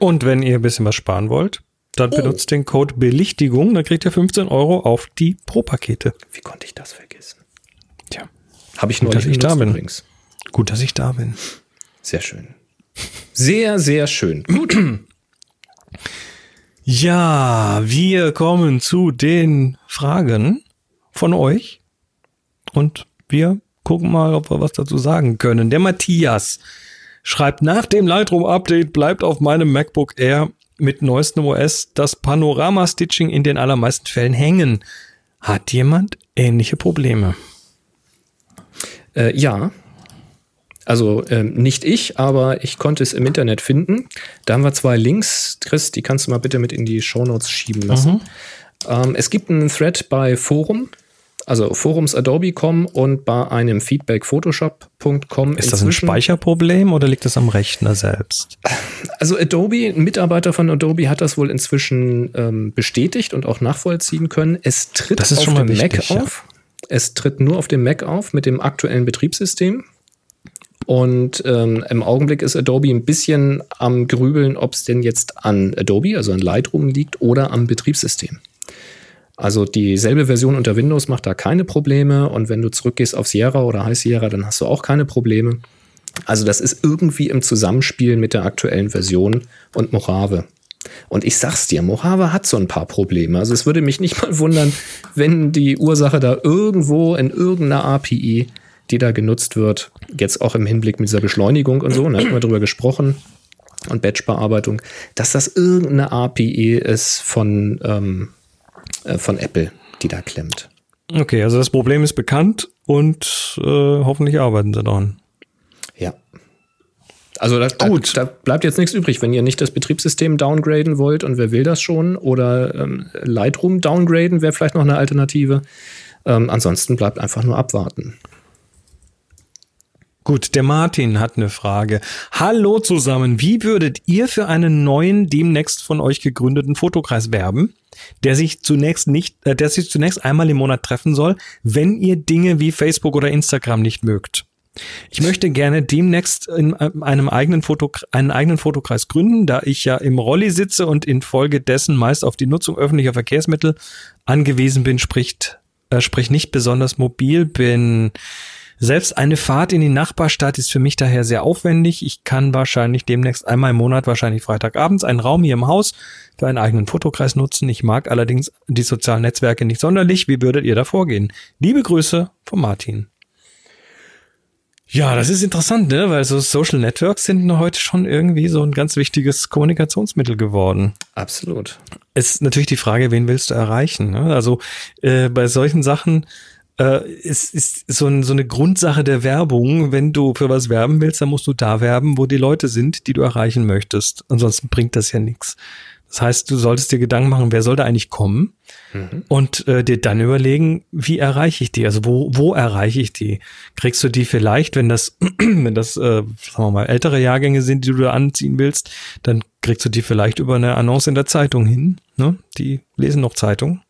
Und wenn ihr ein bisschen was sparen wollt, dann oh. benutzt den Code Belichtigung, dann kriegt ihr 15 Euro auf die Pro-Pakete. Wie konnte ich das vergessen? Tja. Habe ich nur dass ich da bin. Übrigens. Gut, dass ich da bin. Sehr schön. Sehr, sehr schön. Gut. Ja, wir kommen zu den Fragen von euch und wir gucken mal, ob wir was dazu sagen können. Der Matthias schreibt, nach dem Lightroom-Update bleibt auf meinem MacBook Air mit neuestem OS das Panorama-Stitching in den allermeisten Fällen hängen. Hat jemand ähnliche Probleme? Äh, ja, also ähm, nicht ich, aber ich konnte es im Internet finden. Da haben wir zwei Links. Chris, die kannst du mal bitte mit in die Shownotes schieben lassen. Mhm. Ähm, es gibt einen Thread bei Forum, also Forums Adobe.com und bei einem Feedback Photoshop.com. Ist das ein Speicherproblem oder liegt das am Rechner selbst? Also Adobe, ein Mitarbeiter von Adobe hat das wohl inzwischen ähm, bestätigt und auch nachvollziehen können. Es tritt auf dem wichtig, Mac ja. auf. Es tritt nur auf dem Mac auf mit dem aktuellen Betriebssystem. Und ähm, im Augenblick ist Adobe ein bisschen am Grübeln, ob es denn jetzt an Adobe, also an Lightroom liegt oder am Betriebssystem. Also dieselbe Version unter Windows macht da keine Probleme und wenn du zurückgehst auf Sierra oder High Sierra, dann hast du auch keine Probleme. Also das ist irgendwie im Zusammenspiel mit der aktuellen Version und Mojave. Und ich sag's dir, Mojave hat so ein paar Probleme. Also es würde mich nicht mal wundern, wenn die Ursache da irgendwo in irgendeiner API die da genutzt wird, jetzt auch im Hinblick mit dieser Beschleunigung und so, da haben wir drüber gesprochen und Batch-Bearbeitung, dass das irgendeine API ist von, ähm, äh, von Apple, die da klemmt. Okay, also das Problem ist bekannt und äh, hoffentlich arbeiten sie daran. Ja. Also da, Gut. Da, da, bleibt jetzt nichts übrig, wenn ihr nicht das Betriebssystem downgraden wollt und wer will das schon oder ähm, Lightroom downgraden wäre vielleicht noch eine Alternative. Ähm, ansonsten bleibt einfach nur abwarten. Gut, der Martin hat eine Frage. Hallo zusammen, wie würdet ihr für einen neuen, demnächst von euch gegründeten Fotokreis werben, der sich zunächst nicht, äh, der sich zunächst einmal im Monat treffen soll, wenn ihr Dinge wie Facebook oder Instagram nicht mögt? Ich möchte gerne demnächst in äh, einem eigenen Foto, einen eigenen Fotokreis gründen, da ich ja im Rolli sitze und infolgedessen meist auf die Nutzung öffentlicher Verkehrsmittel angewiesen bin, spricht, äh, sprich nicht besonders mobil bin. Selbst eine Fahrt in die Nachbarstadt ist für mich daher sehr aufwendig. Ich kann wahrscheinlich demnächst einmal im Monat, wahrscheinlich Freitagabends, einen Raum hier im Haus für einen eigenen Fotokreis nutzen. Ich mag allerdings die sozialen Netzwerke nicht sonderlich. Wie würdet ihr da vorgehen? Liebe Grüße von Martin. Ja, das ist interessant, ne? weil so Social Networks sind heute schon irgendwie so ein ganz wichtiges Kommunikationsmittel geworden. Absolut. Es ist natürlich die Frage, wen willst du erreichen? Ne? Also äh, bei solchen Sachen äh, ist, ist so, ein, so eine Grundsache der Werbung. Wenn du für was werben willst, dann musst du da werben, wo die Leute sind, die du erreichen möchtest. Ansonsten bringt das ja nichts. Das heißt, du solltest dir Gedanken machen, wir soll da eigentlich kommen? Mhm. Und äh, dir dann überlegen, wie erreiche ich die? Also wo, wo erreiche ich die? Kriegst du die vielleicht, wenn das, wenn das, äh, sagen wir mal, ältere Jahrgänge sind, die du da anziehen willst, dann kriegst du die vielleicht über eine Annonce in der Zeitung hin. Ne? Die lesen noch Zeitung.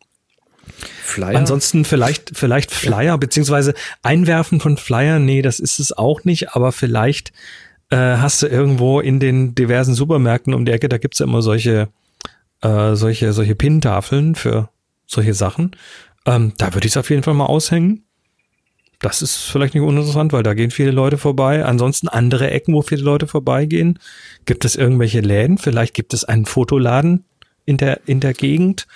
Flyer. Ansonsten vielleicht, vielleicht Flyer, ja. beziehungsweise Einwerfen von Flyer, nee, das ist es auch nicht, aber vielleicht äh, hast du irgendwo in den diversen Supermärkten um die Ecke, da gibt's ja immer solche äh, solche, solche Pin-Tafeln für solche Sachen. Ähm, da würde ich es auf jeden Fall mal aushängen. Das ist vielleicht nicht uninteressant, weil da gehen viele Leute vorbei. Ansonsten andere Ecken, wo viele Leute vorbeigehen. Gibt es irgendwelche Läden? Vielleicht gibt es einen Fotoladen in der, in der Gegend,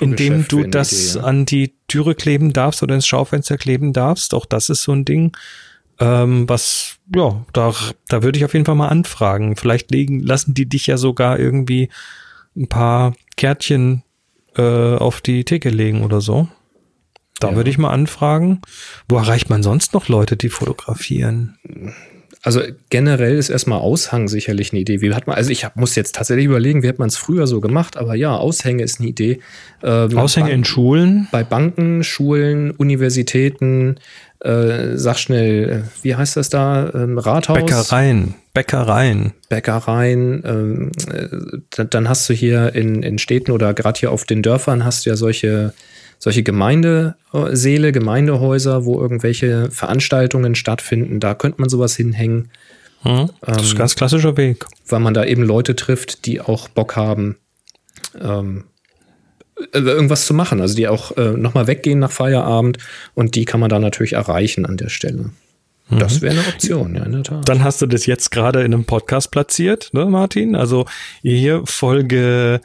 in dem du das Idee, ja. an die Türe kleben darfst oder ins Schaufenster kleben darfst. Auch das ist so ein Ding, ähm, was, ja, da, da würde ich auf jeden Fall mal anfragen. Vielleicht legen, lassen die dich ja sogar irgendwie ein paar Kärtchen äh, auf die Theke legen oder so. Da ja. würde ich mal anfragen. Wo erreicht man sonst noch Leute, die fotografieren? Also generell ist erstmal Aushang sicherlich eine Idee. Wie hat man, also ich hab, muss jetzt tatsächlich überlegen, wie hat man es früher so gemacht, aber ja, Aushänge ist eine Idee. Ähm, Aushänge in Schulen? Bei Banken, Schulen, Universitäten, äh, sag schnell, wie heißt das da? Ähm, Rathaus? Bäckereien. Bäckereien. Bäckereien. Ähm, äh, dann hast du hier in, in Städten oder gerade hier auf den Dörfern hast du ja solche, solche Gemeindesäle, Gemeindehäuser, wo irgendwelche Veranstaltungen stattfinden. Da könnte man sowas hinhängen. Hm, das ist ein ähm, ganz klassischer Weg. Weil man da eben Leute trifft, die auch Bock haben, ähm, äh, irgendwas zu machen. Also die auch äh, nochmal weggehen nach Feierabend und die kann man dann natürlich erreichen an der Stelle. Mhm. Das wäre eine Option, ja, in der Tat. Dann hast du das jetzt gerade in einem Podcast platziert, ne, Martin? Also hier Folge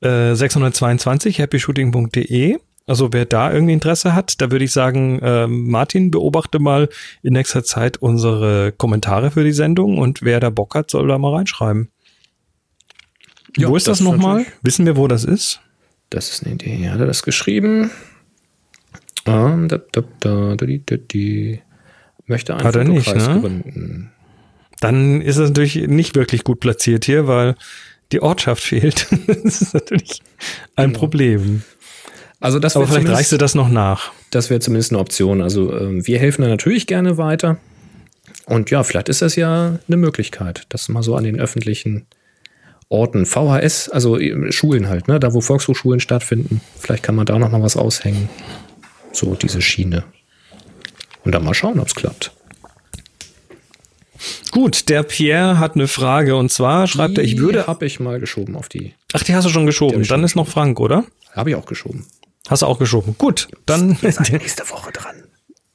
äh, 622, happyshooting.de. Also wer da irgendwie Interesse hat, da würde ich sagen, äh, Martin, beobachte mal in nächster Zeit unsere Kommentare für die Sendung und wer da Bock hat, soll da mal reinschreiben. Ja, wo ist das, das nochmal? Wissen wir, wo das ist? Das ist eine Idee. Hat er das geschrieben? Um, da, da, da, die. Möchte einen Hat er nicht, ne? gründen. Dann ist es natürlich nicht wirklich gut platziert hier, weil die Ortschaft fehlt. das ist natürlich ein genau. Problem. Also das Aber vielleicht reichst du das noch nach. Das wäre zumindest eine Option. Also äh, wir helfen da natürlich gerne weiter. Und ja, vielleicht ist das ja eine Möglichkeit, das mal so an den öffentlichen Orten, VHS, also äh, Schulen halt, ne, da wo Volkshochschulen stattfinden. Vielleicht kann man da noch mal was aushängen. So diese Schiene. Und dann mal schauen, ob es klappt. Gut, der Pierre hat eine Frage und zwar schreibt die er, ich würde. Habe ich mal geschoben auf die. Ach, die hast du schon geschoben. Dann ist noch Frank, oder? Habe ich auch geschoben. Hast du auch geschoben. Gut, dann. ist nächste Woche dran.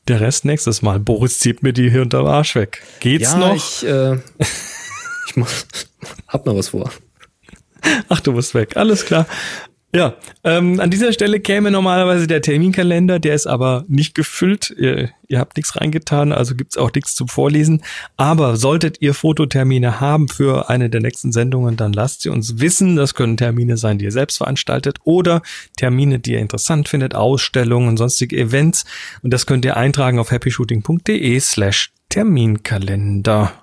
Der Rest nächstes Mal. Boris zieht mir die hier unter Arsch weg. Geht's ja, noch? Ich, äh, ich muss, hab noch was vor. Ach, du musst weg. Alles klar. Ja, ähm, an dieser Stelle käme normalerweise der Terminkalender, der ist aber nicht gefüllt. Ihr, ihr habt nichts reingetan, also gibt's auch nichts zum Vorlesen. Aber solltet ihr Fototermine haben für eine der nächsten Sendungen, dann lasst sie uns wissen. Das können Termine sein, die ihr selbst veranstaltet oder Termine, die ihr interessant findet, Ausstellungen, sonstige Events. Und das könnt ihr eintragen auf happyshooting.de slash Terminkalender.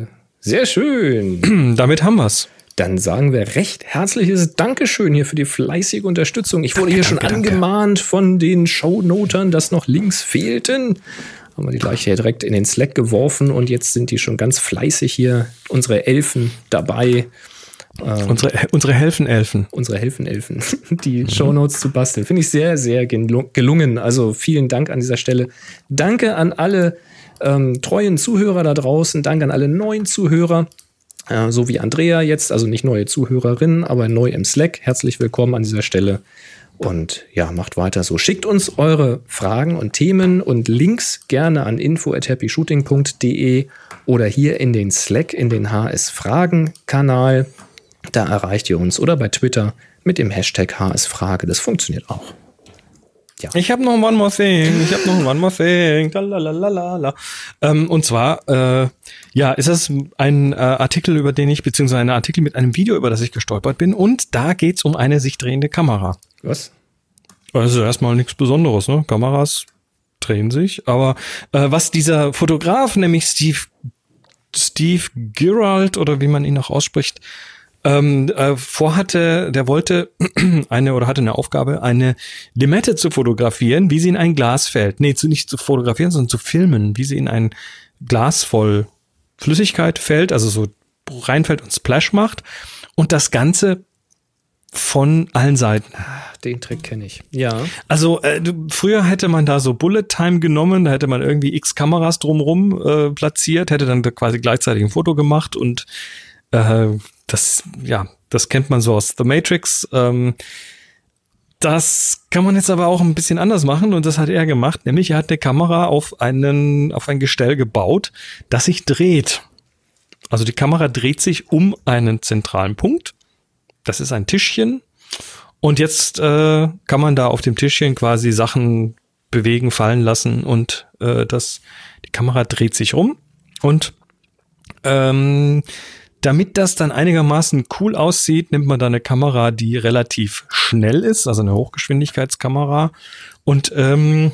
Ja. Sehr schön. Damit haben wir's. Dann sagen wir recht herzliches Dankeschön hier für die fleißige Unterstützung. Ich wurde danke, hier schon danke, angemahnt danke. von den Shownotern, dass noch Links fehlten. Haben wir die gleich hier direkt in den Slack geworfen und jetzt sind die schon ganz fleißig hier, unsere Elfen dabei. Ähm, unsere, unsere Helfen-Elfen. Unsere Helfen-Elfen, die mhm. Shownotes zu basteln. Finde ich sehr, sehr gelungen. Also vielen Dank an dieser Stelle. Danke an alle ähm, treuen Zuhörer da draußen. Danke an alle neuen Zuhörer. Äh, so wie Andrea jetzt, also nicht neue Zuhörerinnen, aber neu im Slack. Herzlich willkommen an dieser Stelle. Und ja, macht weiter so. Schickt uns eure Fragen und Themen und Links gerne an info@happyshooting.de oder hier in den Slack in den HS Fragen Kanal. Da erreicht ihr uns oder bei Twitter mit dem Hashtag HS Frage. Das funktioniert auch. Ich habe noch ein One More Thing. Ich habe noch ein One More Thing. Lalalala. Ähm, und zwar, äh, ja, ist das ein äh, Artikel, über den ich, beziehungsweise ein Artikel mit einem Video, über das ich gestolpert bin. Und da geht's um eine sich drehende Kamera. Was? Also erstmal nichts Besonderes, ne? Kameras drehen sich. Aber äh, was dieser Fotograf, nämlich Steve, Steve Gerald oder wie man ihn auch ausspricht, ähm, äh, vorhatte, der wollte eine oder hatte eine Aufgabe, eine Limette zu fotografieren, wie sie in ein Glas fällt. Nee, zu, nicht zu fotografieren, sondern zu filmen, wie sie in ein Glas voll Flüssigkeit fällt, also so reinfällt und Splash macht. Und das Ganze von allen Seiten. Den Trick kenne ich. Ja. Also äh, früher hätte man da so Bullet Time genommen, da hätte man irgendwie x Kameras drumrum äh, platziert, hätte dann da quasi gleichzeitig ein Foto gemacht und äh, das, ja, das kennt man so aus The Matrix. Ähm, das kann man jetzt aber auch ein bisschen anders machen und das hat er gemacht, nämlich er hat eine Kamera auf einen, auf ein Gestell gebaut, das sich dreht. Also die Kamera dreht sich um einen zentralen Punkt. Das ist ein Tischchen. Und jetzt äh, kann man da auf dem Tischchen quasi Sachen bewegen, fallen lassen und äh, das, die Kamera dreht sich rum. Und ähm, damit das dann einigermaßen cool aussieht, nimmt man da eine Kamera, die relativ schnell ist, also eine Hochgeschwindigkeitskamera und ähm,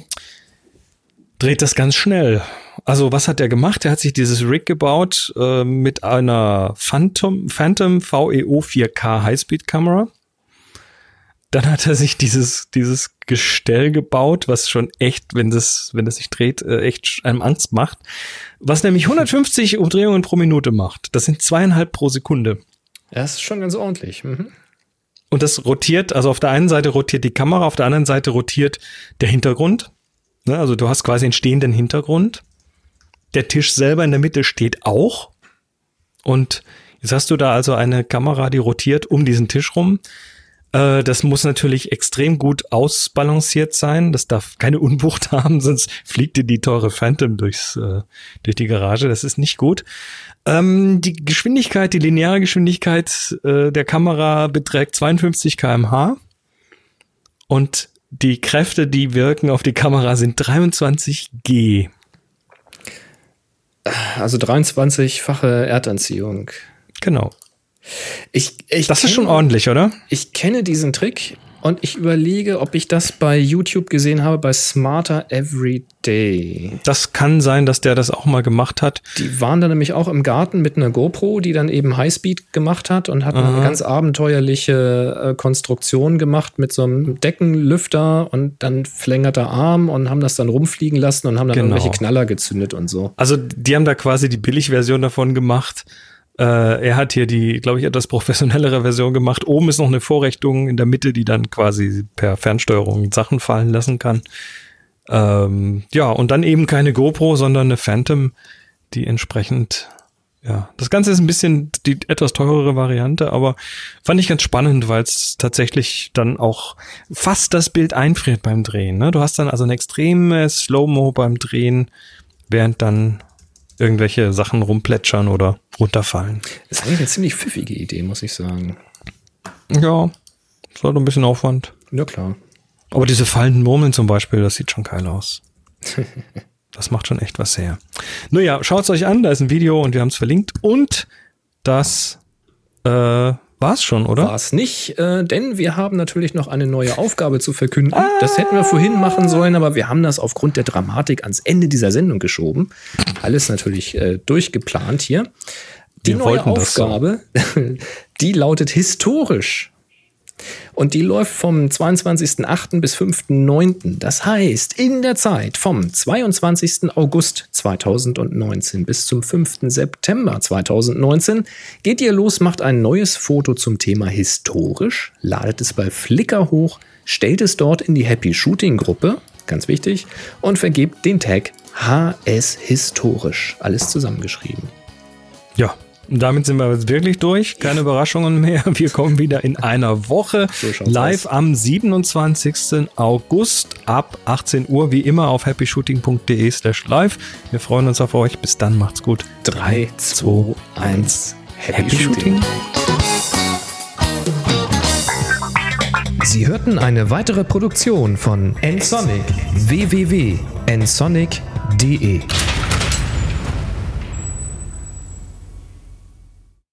dreht das ganz schnell. Also was hat er gemacht? Er hat sich dieses Rig gebaut äh, mit einer Phantom, Phantom VEO 4K Highspeed-Kamera. Dann hat er sich dieses, dieses Gestell gebaut, was schon echt, wenn das, wenn das sich dreht, äh, echt einem Angst macht. Was nämlich 150 Umdrehungen pro Minute macht. Das sind zweieinhalb pro Sekunde. Das ist schon ganz ordentlich. Mhm. Und das rotiert, also auf der einen Seite rotiert die Kamera, auf der anderen Seite rotiert der Hintergrund. Ne, also du hast quasi einen stehenden Hintergrund. Der Tisch selber in der Mitte steht auch. Und jetzt hast du da also eine Kamera, die rotiert um diesen Tisch rum. Äh, Das muss natürlich extrem gut ausbalanciert sein. Das darf keine Unwucht haben, sonst fliegt dir die teure Phantom durchs, äh, durch die Garage. Das ist nicht gut. Ähm, die Geschwindigkeit, die lineare Geschwindigkeit äh, der Kamera beträgt 52 km/h. Und die Kräfte, die wirken auf die Kamera, sind 23 G. Also 23-fache Erdanziehung. Genau. Ich, ich Das ist kenn- schon ordentlich, oder? Ich kenne diesen Trick und ich überlege, ob ich das bei YouTube gesehen habe, bei Smarter Everyday. Das kann sein, dass der das auch mal gemacht hat. Die waren da nämlich auch im Garten mit einer GoPro, die dann eben Highspeed gemacht hat und hat eine ganz abenteuerliche äh, Konstruktion gemacht mit so einem Deckenlüfter und dann verlängerter Arm und haben das dann rumfliegen lassen und haben dann Genau. irgendwelche Knaller gezündet und so. Also die haben da quasi die Billigversion davon gemacht. Äh, er hat hier die, glaube ich, etwas professionellere Version gemacht. Oben ist noch eine Vorrichtung in der Mitte, die dann quasi per Fernsteuerung Sachen fallen lassen kann. Ähm, ja, und dann eben keine GoPro, sondern eine Phantom, die entsprechend, ja, das Ganze ist ein bisschen die etwas teurere Variante, aber fand ich ganz spannend, weil es tatsächlich dann auch fast das Bild einfriert beim Drehen. Ne? Du hast dann also ein extremes Slow-Mo beim Drehen, während dann irgendwelche Sachen rumplätschern oder runterfallen. Das ist eigentlich eine ziemlich pfiffige Idee, muss ich sagen. Ja, ist halt ein bisschen Aufwand. Ja, klar. Aber diese fallenden Murmeln zum Beispiel, das sieht schon geil aus. Das macht schon echt was her. Nun ja, schaut's euch an, da ist ein Video und wir haben es verlinkt. Und das äh, war's schon, oder? War es nicht, äh, denn wir haben natürlich noch eine neue Aufgabe zu verkünden. Das hätten wir vorhin machen sollen, aber wir haben das aufgrund der Dramatik ans Ende dieser Sendung geschoben. Alles natürlich äh, durchgeplant hier. Die Wir neue das so. Aufgabe, die lautet historisch. Und die läuft vom 22.08. bis 5.09. Das heißt, in der Zeit vom 22. August 2019 bis zum 5. September 2019 geht ihr los, macht ein neues Foto zum Thema historisch, ladet es bei Flickr hoch, stellt es dort in die Happy Shooting Gruppe, ganz wichtig, und vergebt den Tag HS historisch. Alles zusammengeschrieben. Ja. Und damit sind wir jetzt wirklich durch. Keine Überraschungen mehr. Wir kommen wieder in einer Woche So live aus. am 27. August ab 18 Uhr, wie immer auf happyshooting.de slash live. Wir freuen uns auf euch. Bis dann, macht's gut. 3, 2, 1. Happy Shooting. Sie hörten eine weitere Produktion von nsonic www.nsonic.de